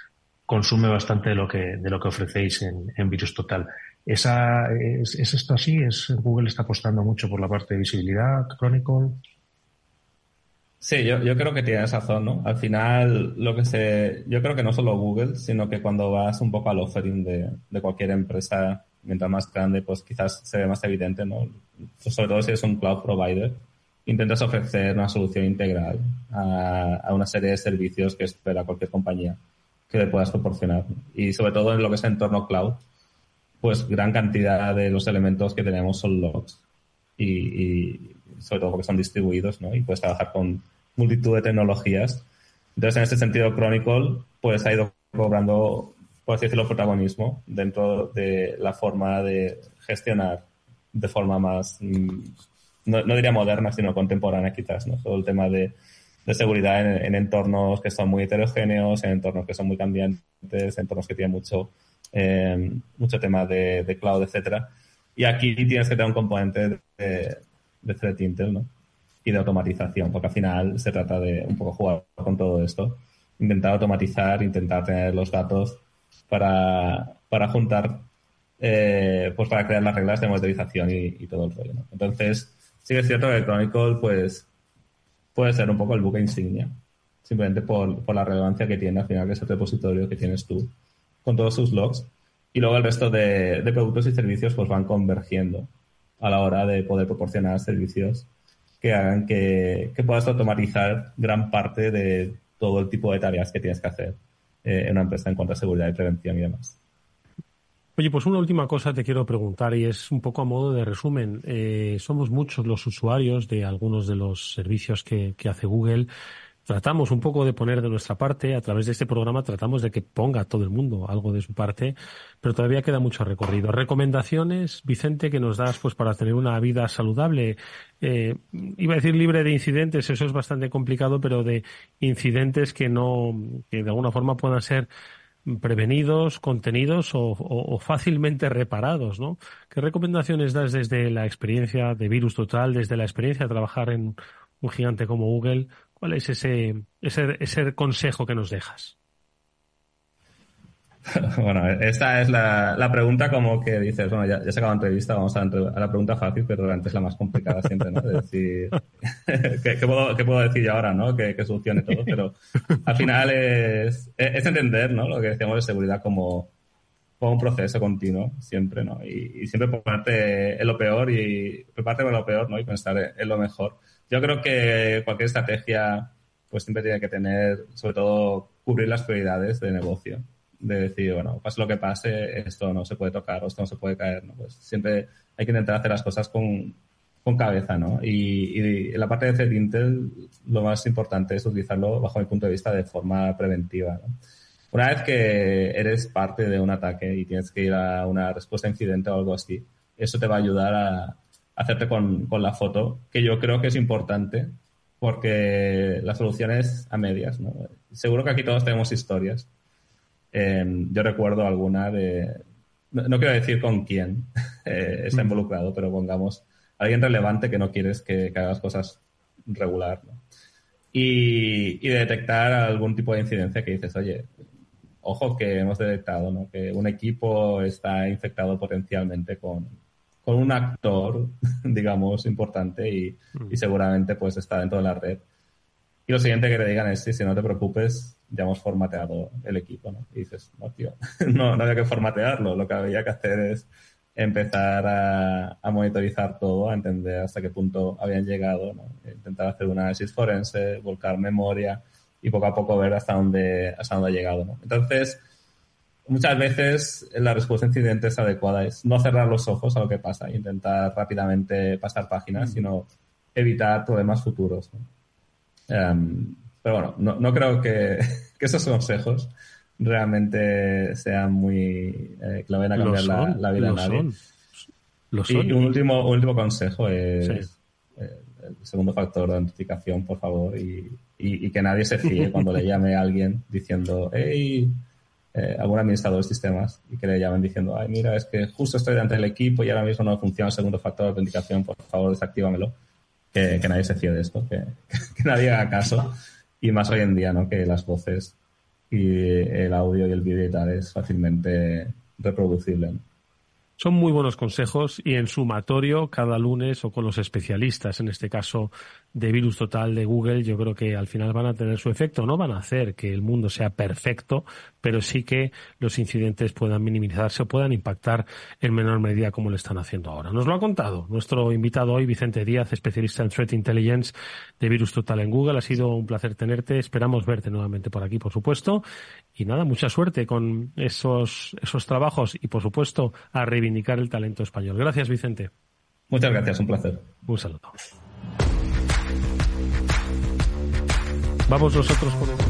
consume bastante de lo que, de lo que ofrecéis en, en Virus Total. ¿Esa, es, esto así? ¿Es, ¿Google está apostando mucho por la parte de visibilidad, Chronicle? Sí, yo, yo creo que tienes razón, ¿no? Al final, lo que se, yo creo que no solo Google, sino que cuando vas un poco al offering de, de cualquier empresa, mientras más grande, pues quizás se ve más evidente, ¿no? Sobre todo si eres un cloud provider, intentas ofrecer una solución integral a, a una serie de servicios que espera cualquier compañía que le puedas proporcionar. Y sobre todo en lo que es el entorno cloud, pues gran cantidad de los elementos que tenemos son logs. Y, sobre todo porque son distribuidos, ¿no? Y puedes trabajar con multitud de tecnologías. Entonces, en este sentido, Chronicle, pues ha ido cobrando, por así decirlo, protagonismo dentro de la forma de gestionar de forma más, mm, no, diría moderna, sino contemporánea quizás, ¿no? Todo el tema de, seguridad en, entornos que son muy heterogéneos, en entornos que son muy cambiantes, en entornos que tienen mucho, eh, mucho tema de, cloud, etcétera. Y aquí tienes que tener un componente de, de threat intel, ¿no? Y de automatización, porque al final se trata de un poco jugar con todo esto. Intentar automatizar, intentar tener los datos para, para juntar eh, pues para crear las reglas de modelización y, todo el rollo. Entonces, sí que es cierto que Chronicle pues, puede ser un poco el buque insignia, simplemente por, por la relevancia que tiene al final, que es repositorio que tienes tú con todos sus logs. Y luego el resto de, productos y servicios pues van convergiendo a la hora de poder proporcionar servicios que hagan que, que puedas automatizar gran parte de todo el tipo de tareas que tienes que hacer eh, en una empresa en cuanto a seguridad y prevención y demás. Oye, pues una última cosa te quiero preguntar y es un poco a modo de resumen. Eh, somos muchos los usuarios de algunos de los servicios que, hace Google. Tratamos un poco de poner de nuestra parte, a través de este programa tratamos de que ponga todo el mundo algo de su parte, pero todavía queda mucho recorrido. Recomendaciones, Vicente, que nos das pues para tener una vida saludable. Eh, iba a decir libre de incidentes, eso es bastante complicado, pero de incidentes que no, que de alguna forma puedan ser prevenidos, contenidos o, fácilmente reparados, ¿no? ¿Qué recomendaciones das desde la experiencia de Virus Total, desde la experiencia de trabajar en un gigante como Google? ¿Cuál es ese, ese, ese consejo que nos dejas? Bueno, esta es la, la, pregunta como que dices, bueno, ya, ya se acabó la entrevista, vamos a, a, la pregunta fácil, pero realmente es la más complicada siempre, ¿no? De decir, ¿qué, puedo, ¿qué, puedo, decir yo ahora, ¿no? Que, que, solucione todo, pero al final es, es entender, ¿no? Lo que decíamos de seguridad como, como un proceso continuo, siempre, ¿no? Y, y, siempre ponerte en lo peor y prepararte para lo peor, ¿no? Y pensar en lo mejor. Yo creo que cualquier estrategia, pues siempre tiene que tener, sobre todo, cubrir las prioridades de negocio de decir, bueno, pase lo que pase, esto no se puede tocar o esto no se puede caer, ¿no? Pues siempre hay que intentar hacer las cosas con, con cabeza, ¿no? Y, en la parte de Threat Intel, lo más importante es utilizarlo, bajo mi punto de vista, de forma preventiva. Una vez que eres parte de un ataque y tienes que ir a una respuesta a incidente o algo así, eso te va a ayudar a, hacerte con, con la foto, que yo creo que es importante porque la solución es a medias, ¿no? Seguro que aquí todos tenemos historias Em, yo recuerdo alguna de, no, quiero decir con quién eh, está mm. involucrado, pero pongamos alguien relevante que no quieres que, hagas cosas regular. Y, detectar algún tipo de incidencia que dices, oye, ojo que hemos detectado ¿no? que un equipo está infectado potencialmente con, con un actor, digamos, importante y, mm. y, seguramente pues está dentro de la red. Y lo siguiente que te digan es, sí, si no te preocupes, ya hemos formateado el equipo, ¿no? Y dices, no, tío, no, no había que formatearlo, lo que había que hacer es empezar a, a, monitorizar todo, a entender hasta qué punto habían llegado, ¿no? intentar hacer un análisis forense, volcar memoria y poco a poco ver hasta dónde, hasta dónde ha llegado. ¿no? Entonces, muchas veces la respuesta a incidentes adecuada es no cerrar los ojos a lo que pasa e intentar rápidamente pasar páginas, mm. sino evitar problemas futuros. ¿no? Em, pero bueno, no, no creo que, que, esos consejos realmente sean muy. Eh, que lo vayan a cambiar la, vida a nadie. Y un último, último consejo es. Eh, el segundo factor de identificación, por favor, y, y, que nadie se fíe cuando le llame a alguien diciendo, hey, eh, algún administrador de sistemas, y que le llamen diciendo, ay, mira, es que justo estoy delante del equipo y ahora mismo no funciona el segundo factor de autenticación, por favor, desactívamelo. Que, que nadie se fíe de esto, que, que nadie haga caso y más hoy en día, ¿no? Que las voces y el audio y el vídeo y tal es fácilmente reproducible. Son muy buenos consejos y en sumatorio cada lunes o con los especialistas, en este caso de Virus Total de Google, yo creo que al final van a tener su efecto. No van a hacer que el mundo sea perfecto, pero sí que los incidentes puedan minimizarse o puedan impactar en menor medida como lo están haciendo ahora. Nos lo ha contado nuestro invitado hoy, Vicente Díaz, especialista en Threat Intelligence de Virus Total en Google. Ha sido un placer tenerte. Esperamos verte nuevamente por aquí, por supuesto. Y nada, mucha suerte con esos, esos trabajos y, por supuesto, a reivindicar el talento español. Gracias, Vicente. Muchas gracias, un placer. Un saludo. Vamos nosotros con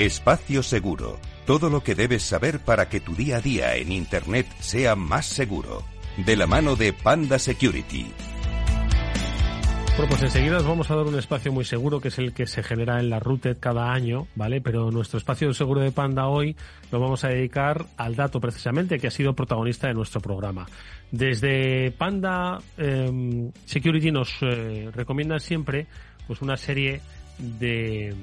Espacio Seguro. Todo lo que debes saber para que tu día a día en Internet sea más seguro. De la mano de Panda Security. Bueno, pues enseguida os vamos a dar un espacio muy seguro que es el que se genera en la Routed cada año, ¿vale? Pero nuestro espacio seguro de Panda hoy lo vamos a dedicar al dato precisamente que ha sido protagonista de nuestro programa. Desde Panda em, Security nos eh, recomienda siempre pues una serie de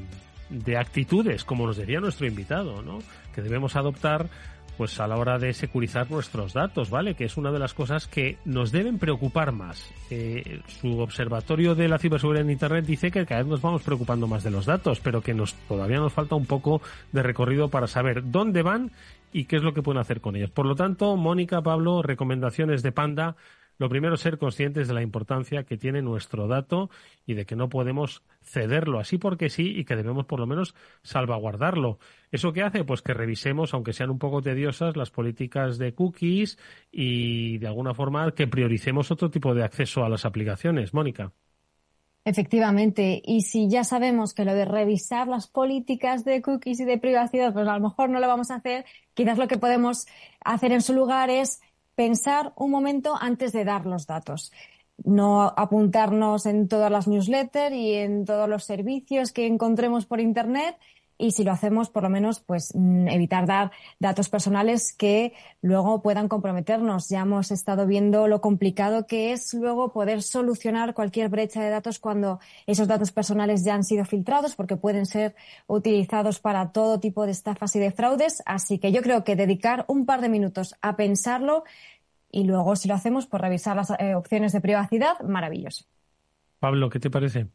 de actitudes, como nos decía nuestro invitado, ¿no? Que debemos adoptar pues a la hora de securizar nuestros datos, ¿vale? Que es una de las cosas que nos deben preocupar más. Eh, su observatorio de la ciberseguridad en Internet dice que cada vez nos vamos preocupando más de los datos, pero que nos todavía nos falta un poco de recorrido para saber dónde van y qué es lo que pueden hacer con ellos. Por lo tanto, Mónica, Pablo, recomendaciones de Panda lo primero ser conscientes de la importancia que tiene nuestro dato y de que no podemos cederlo así porque sí y que debemos por lo menos salvaguardarlo. ¿Eso qué hace? Pues que revisemos, aunque sean un poco tediosas, las políticas de cookies y de alguna forma que prioricemos otro tipo de acceso a las aplicaciones. Mónica. Efectivamente, y si ya sabemos que lo de revisar las políticas de cookies y de privacidad, pues a lo mejor no lo vamos a hacer, quizás lo que podemos hacer en su lugar es pensar un momento antes de dar los datos. No apuntarnos en todas las newsletters y en todos los servicios que encontremos por Internet y si lo hacemos, por lo menos, pues mm, evitar dar datos personales que luego puedan comprometernos. Ya hemos estado viendo lo complicado que es luego poder solucionar cualquier brecha de datos cuando esos datos personales ya han sido filtrados, porque pueden ser utilizados para todo tipo de estafas y de fraudes. Así que yo creo que dedicar un par de minutos a pensarlo y luego, si lo hacemos, por revisar las eh, opciones de privacidad, maravilloso. Pablo, ¿qué te parece?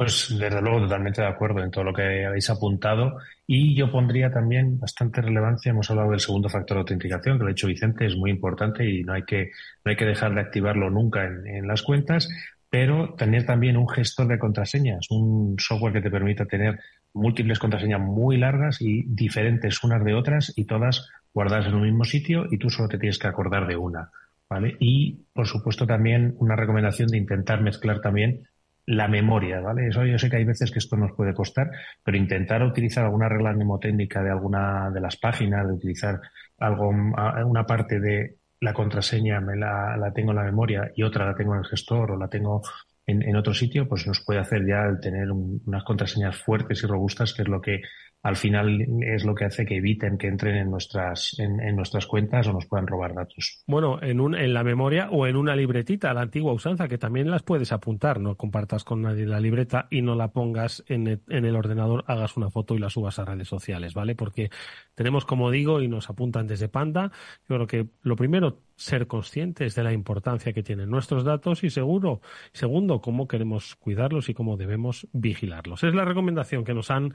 Pues desde luego totalmente de acuerdo en todo lo que habéis apuntado y yo pondría también bastante relevancia, hemos hablado del segundo factor de autenticación, que lo ha dicho Vicente, es muy importante y no hay que, no hay que dejar de activarlo nunca en, las cuentas, pero tener también un gestor de contraseñas, un software que te permita tener múltiples contraseñas muy largas y diferentes unas de otras y todas guardadas en un mismo sitio y tú solo te tienes que acordar de una. ¿Vale? Y, por supuesto, también una recomendación de intentar mezclar también la memoria, ¿vale? Eso yo sé que hay veces que esto nos puede costar, pero intentar utilizar alguna regla mnemotécnica de alguna de las páginas, de utilizar algo, una parte de la contraseña me la, la tengo en la memoria y otra la tengo en el gestor o la tengo en, en otro sitio, pues nos puede hacer ya el tener unas contraseñas fuertes y robustas, que es lo que al final es lo que hace que eviten que entren en nuestras, en, nuestras cuentas o nos puedan robar datos. Bueno, en, un, en la memoria o en una libretita, la antigua usanza, que también las puedes apuntar, no compartas con nadie la libreta y no la pongas en el, en el ordenador, hagas una foto y la subas a redes sociales, ¿vale? Porque tenemos, como digo, y nos apuntan desde Panda, yo creo que lo primero, ser conscientes de la importancia que tienen nuestros datos y seguro, segundo, cómo queremos cuidarlos y cómo debemos vigilarlos. Es la recomendación que nos han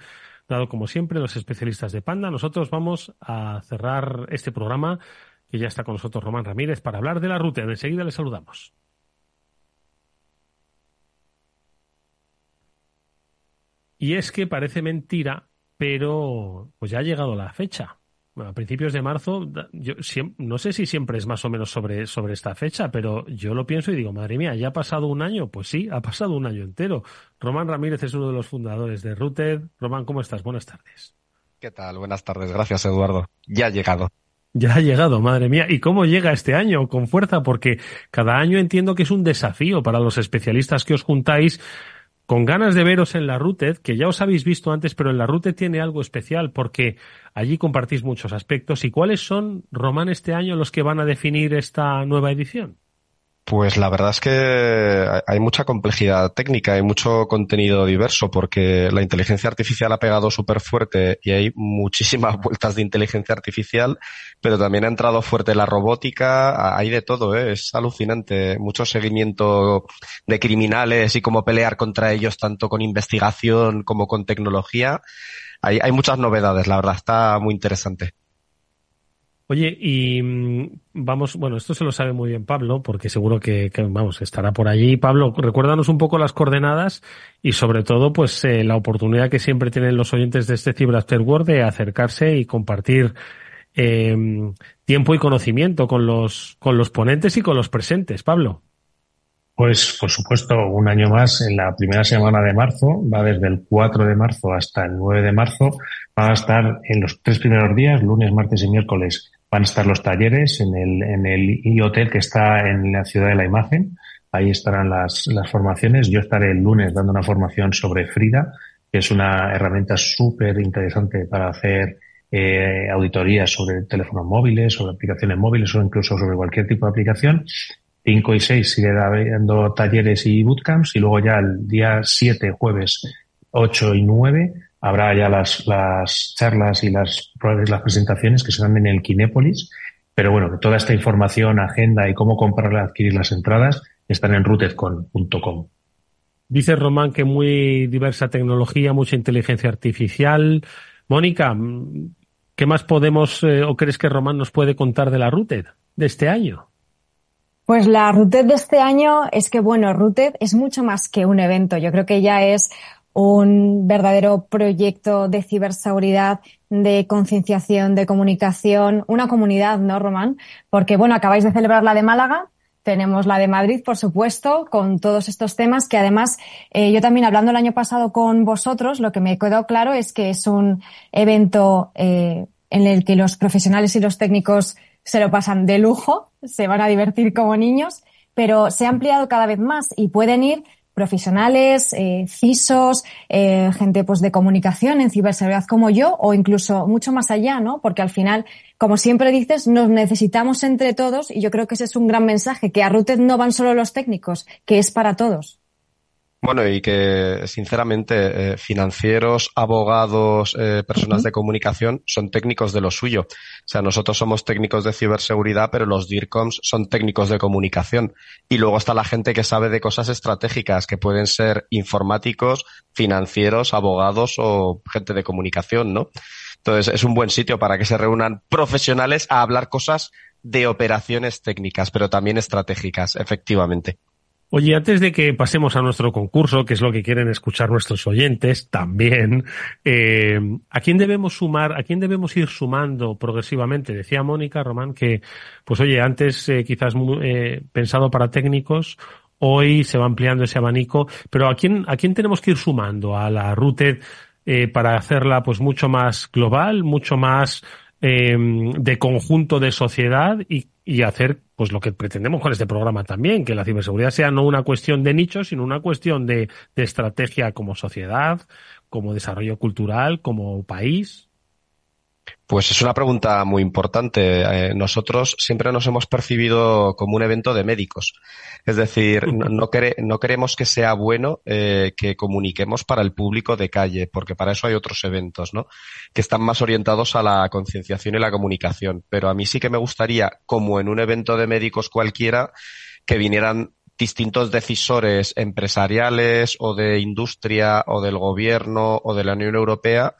dado como siempre los especialistas de Panda. Nosotros vamos a cerrar este programa, que ya está con nosotros Román Ramírez, para hablar de la ruta. Enseguida le saludamos. Y es que parece mentira, pero pues ya ha llegado la fecha. A principios de marzo, yo no sé si siempre es más o menos sobre, sobre esta fecha, pero yo lo pienso y digo, madre mía, ¿ya ha pasado un año? Pues sí, ha pasado un año entero. Román Ramírez es uno de los fundadores de Routed. Román, ¿cómo estás? Buenas tardes. ¿Qué tal? Buenas tardes. Gracias, Eduardo. Ya ha llegado. Ya ha llegado, madre mía. ¿Y cómo llega este año? Con fuerza, porque cada año entiendo que es un desafío para los especialistas que os juntáis con ganas de veros en la RUTED, que ya os habéis visto antes, pero en la RUTED tiene algo especial porque allí compartís muchos aspectos. ¿Y cuáles son, Román, este año los que van a definir esta nueva edición? Pues la verdad es que hay mucha complejidad técnica, hay mucho contenido diverso porque la inteligencia artificial ha pegado súper fuerte y hay muchísimas vueltas de inteligencia artificial, pero también ha entrado fuerte la robótica, hay de todo, ¿eh? es alucinante, mucho seguimiento de criminales y cómo pelear contra ellos tanto con investigación como con tecnología. Hay, hay muchas novedades, la verdad, está muy interesante. Oye, y mm, vamos, bueno, esto se lo sabe muy bien Pablo, porque seguro que, vamos, estará por allí. Pablo, recuérdanos un poco las coordenadas y sobre todo, pues, eh, la oportunidad que siempre tienen los oyentes de este Cyber After World de acercarse y compartir eh, tiempo y conocimiento con los, con los ponentes y con los presentes. Pablo. Pues, por supuesto, un año más en la primera semana de marzo, va desde el 4 de marzo hasta el 9 de marzo, va a estar en los tres primeros días, lunes, martes y miércoles, van a estar los talleres en el, en el hotel que está en la ciudad de la imagen. Ahí estarán las, las formaciones. Yo estaré el lunes dando una formación sobre Frida, que es una herramienta súper interesante para hacer eh, auditorías sobre teléfonos móviles, sobre aplicaciones móviles o incluso sobre cualquier tipo de aplicación. 5 y 6 sigue habiendo talleres y bootcamps y luego ya el día 7, jueves 8 y 9 habrá ya las, las charlas y las, las presentaciones que serán en el Kinépolis. Pero bueno, toda esta información, agenda y cómo comprar, adquirir las entradas están en rootedcon.com. Dice Román que muy diversa tecnología, mucha inteligencia artificial. Mónica, ¿qué más podemos eh, o crees que Román nos puede contar de la Routed de este año? Pues la Routed de este año es que, bueno, Routed es mucho más que un evento. Yo creo que ya es un verdadero proyecto de ciberseguridad, de concienciación, de comunicación, una comunidad, ¿no, Román? Porque, bueno, acabáis de celebrar la de Málaga, tenemos la de Madrid, por supuesto, con todos estos temas que además eh, yo también hablando el año pasado con vosotros, lo que me quedó claro es que es un evento eh, en el que los profesionales y los técnicos se lo pasan de lujo, se van a divertir como niños, pero se ha ampliado cada vez más y pueden ir profesionales, eh, CISOs, eh, gente pues de comunicación en ciberseguridad como yo o incluso mucho más allá, ¿no? Porque al final, como siempre dices, nos necesitamos entre todos y yo creo que ese es un gran mensaje, que a Routed no van solo los técnicos, que es para todos. Bueno, y que sinceramente eh, financieros, abogados, eh, personas de comunicación son técnicos de lo suyo. O sea, nosotros somos técnicos de ciberseguridad, pero los DIRCOMs son técnicos de comunicación. Y luego está la gente que sabe de cosas estratégicas, que pueden ser informáticos, financieros, abogados o gente de comunicación, ¿no? Entonces, es un buen sitio para que se reúnan profesionales a hablar cosas de operaciones técnicas, pero también estratégicas, efectivamente. Oye, antes de que pasemos a nuestro concurso, que es lo que quieren escuchar nuestros oyentes también, eh, ¿a quién debemos sumar, a quién debemos ir sumando progresivamente? Decía Mónica Román que, pues oye, antes eh, quizás eh, pensado para técnicos, hoy se va ampliando ese abanico, pero ¿a quién, a quién tenemos que ir sumando? A la RUTED eh, para hacerla pues mucho más global, mucho más eh, de conjunto de sociedad y, y, hacer pues lo que pretendemos con este programa también, que la ciberseguridad sea no una cuestión de nicho, sino una cuestión de, de estrategia como sociedad, como desarrollo cultural, como país. Pues es una pregunta muy importante. Eh, nosotros siempre nos hemos percibido como un evento de médicos. Es decir, no, queremos que sea bueno eh, que comuniquemos para el público de calle, porque para eso hay otros eventos, ¿no? Que están más orientados a la concienciación y la comunicación. Pero a mí sí que me gustaría, como en un evento de médicos cualquiera, que vinieran distintos decisores empresariales o de industria o del gobierno o de la Unión Europea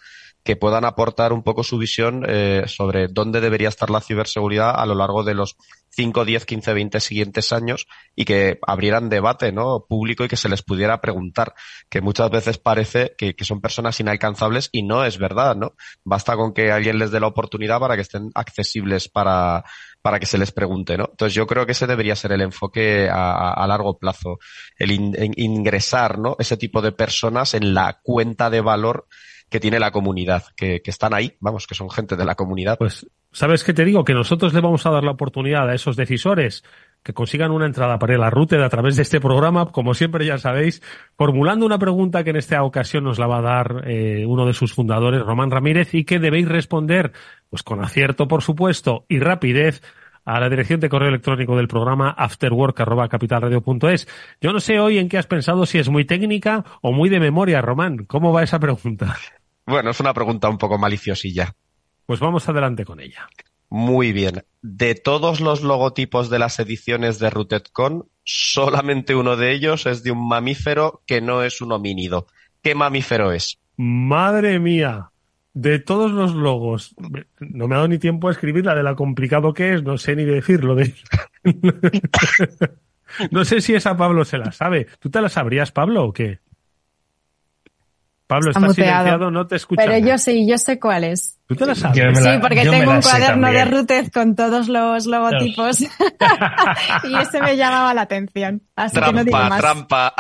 que puedan aportar un poco su visión eh, sobre dónde debería estar la ciberseguridad a lo largo de los 5, 10, 15, 20 siguientes años y que abrieran debate ¿no? público y que se les pudiera preguntar, que muchas veces parece que, son personas inalcanzables y no es verdad, ¿no? Basta con que alguien les dé la oportunidad para que estén accesibles para, para que se les pregunte, ¿no? Entonces yo creo que ese debería ser el enfoque a, a largo plazo, el ingresar, ¿no? Ese tipo de personas en la cuenta de valor que tiene la comunidad, que, que, están ahí, vamos, que son gente de la comunidad. Pues, ¿sabes qué te digo? Que nosotros le vamos a dar la oportunidad a esos decisores que consigan una entrada para la RUTED a través de este programa, como siempre ya sabéis, formulando una pregunta que en esta ocasión nos la va a dar eh, uno de sus fundadores, Román Ramírez, y que debéis responder, pues con acierto, por supuesto, y rapidez, a la dirección de correo electrónico del programa afterwork.capitalradio.es. Yo no sé hoy en qué has pensado, si es muy técnica o muy de memoria, Román. ¿Cómo va esa pregunta? Bueno, es una pregunta un poco maliciosilla. Pues vamos adelante con ella. Muy bien. De todos los logotipos de las ediciones de RootedCon, solamente uno de ellos es de un mamífero que no es un homínido. ¿Qué mamífero es? Madre mía. De todos los logos, no me ha dado ni tiempo a escribir la de la complicado que es, no sé ni decirlo. De... no sé si esa Pablo se la sabe. ¿Tú te la sabrías, Pablo, o qué? Pablo, está silenciado, no te escuchas. Pero yo sí, yo sé cuál es. ¿Tú te la sabes? La, sí, porque tengo un cuaderno de Rutez con todos los logotipos y ese me llamaba la atención. Así trampa, que no digo más. trampa.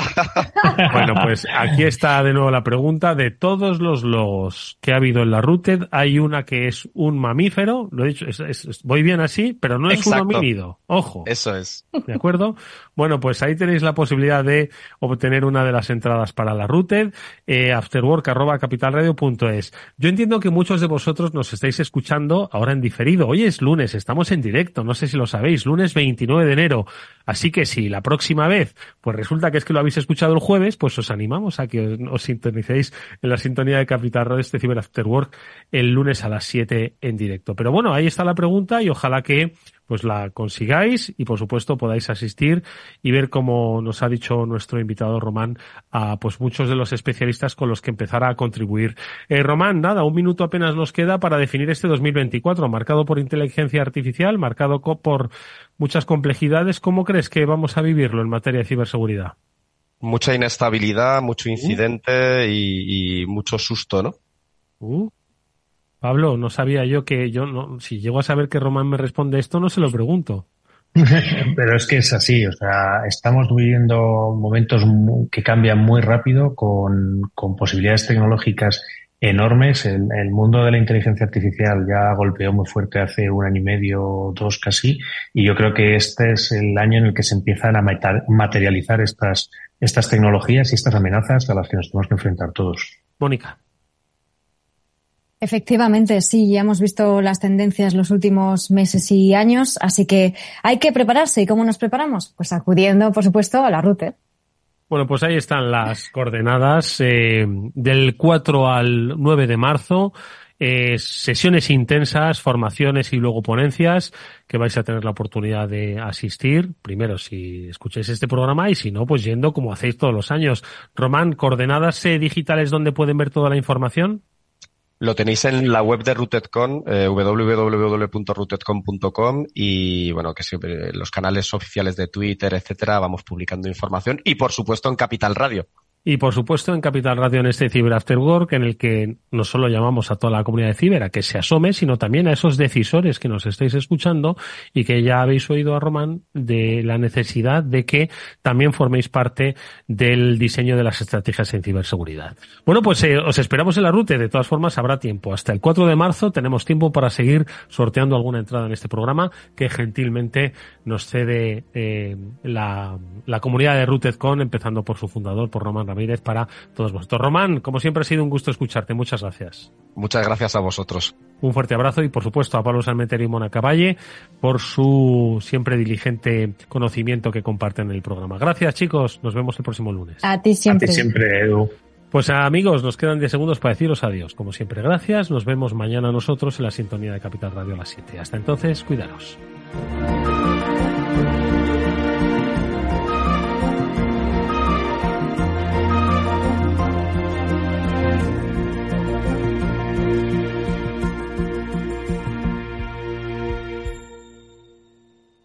bueno, pues aquí está de nuevo la pregunta. De todos los logos que ha habido en la Rooted, hay una que es un mamífero. Lo he dicho, es, es, voy bien así, pero no es Exacto. un homínido. Ojo. Eso es. ¿De acuerdo? Bueno, pues ahí tenéis la posibilidad de obtener una de las entradas para la Rooted, eh, afterwork.capitalradio.es. Yo entiendo que muchos de vosotros nos estáis escuchando ahora en diferido. Hoy es lunes, estamos en directo, no sé si lo sabéis, lunes 29 de enero. Así que si la próxima vez, pues resulta que es que lo habéis escuchado el jueves, pues os animamos a que os sintonicéis en la sintonía de Capital Radio este Cyber After Work el lunes a las 7 en directo. Pero bueno, ahí está la pregunta y ojalá que pues la consigáis y por supuesto podáis asistir y ver como nos ha dicho nuestro invitado Román a pues muchos de los especialistas con los que empezará a contribuir. Eh, Román, nada, un minuto apenas nos queda para definir este 2024, marcado por inteligencia artificial, marcado por muchas complejidades. ¿Cómo crees que vamos a vivirlo en materia de ciberseguridad? Mucha inestabilidad, mucho incidente uh. y, y, mucho susto, ¿no? Uh. Pablo, no sabía yo que yo no, si llego a saber que Román me responde esto, no se lo pregunto. Pero es que es así, o sea, estamos viviendo momentos que cambian muy rápido con, con posibilidades tecnológicas enormes. El, el, mundo de la inteligencia artificial ya golpeó muy fuerte hace un año y medio, dos casi, y yo creo que este es el año en el que se empiezan a materializar estas, estas tecnologías y estas amenazas a las que nos tenemos que enfrentar todos. Mónica. Efectivamente, sí, ya hemos visto las tendencias los últimos meses y años, así que hay que prepararse. ¿Y cómo nos preparamos? Pues acudiendo, por supuesto, a la ruta. Bueno, pues ahí están las coordenadas eh, del 4 al 9 de marzo. Eh, sesiones intensas, formaciones y luego ponencias que vais a tener la oportunidad de asistir. Primero, si escucháis este programa y si no, pues yendo como hacéis todos los años. Román, coordenadas eh, digitales donde pueden ver toda la información. Lo tenéis en la web de RootedCon, eh, www.rootedcon.com y bueno, que siempre los canales oficiales de Twitter, etcétera, vamos publicando información y por supuesto en Capital Radio. Y por supuesto en Capital Radio en este Cyber After Work, en el que no solo llamamos a toda la comunidad de Ciber a que se asome, sino también a esos decisores que nos estáis escuchando y que ya habéis oído a Román de la necesidad de que también forméis parte del diseño de las estrategias en ciberseguridad. Bueno, pues eh, os esperamos en la ruta. De todas formas, habrá tiempo. Hasta el 4 de marzo tenemos tiempo para seguir sorteando alguna entrada en este programa que gentilmente nos cede eh, la, la comunidad de RootedCon, empezando por su fundador, por Román Ramírez, para todos vosotros. Román, como siempre ha sido un gusto escucharte. Muchas gracias. Muchas gracias a vosotros. Un fuerte abrazo y, por supuesto, a Pablo Salmeter y Mona Caballe por su siempre diligente conocimiento que comparten en el programa. Gracias, chicos. Nos vemos el próximo lunes. A ti siempre. A ti siempre, Edu. Pues amigos, nos quedan 10 segundos para deciros adiós. Como siempre, gracias. Nos vemos mañana nosotros en la sintonía de Capital Radio a las 7. Hasta entonces, cuidaros.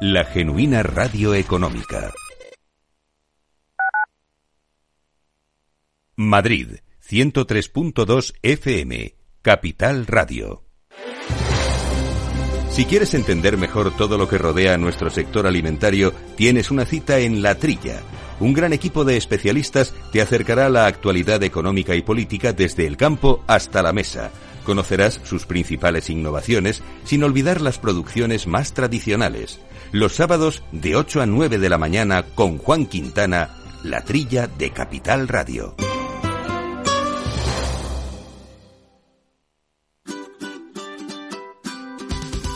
La genuina radio económica. Madrid, 103.2 FM, Capital Radio. Si quieres entender mejor todo lo que rodea a nuestro sector alimentario, tienes una cita en La Trilla. Un gran equipo de especialistas te acercará a la actualidad económica y política desde el campo hasta la mesa. Conocerás sus principales innovaciones sin olvidar las producciones más tradicionales. Los sábados de 8 a 9 de la mañana con Juan Quintana, La Trilla de Capital Radio.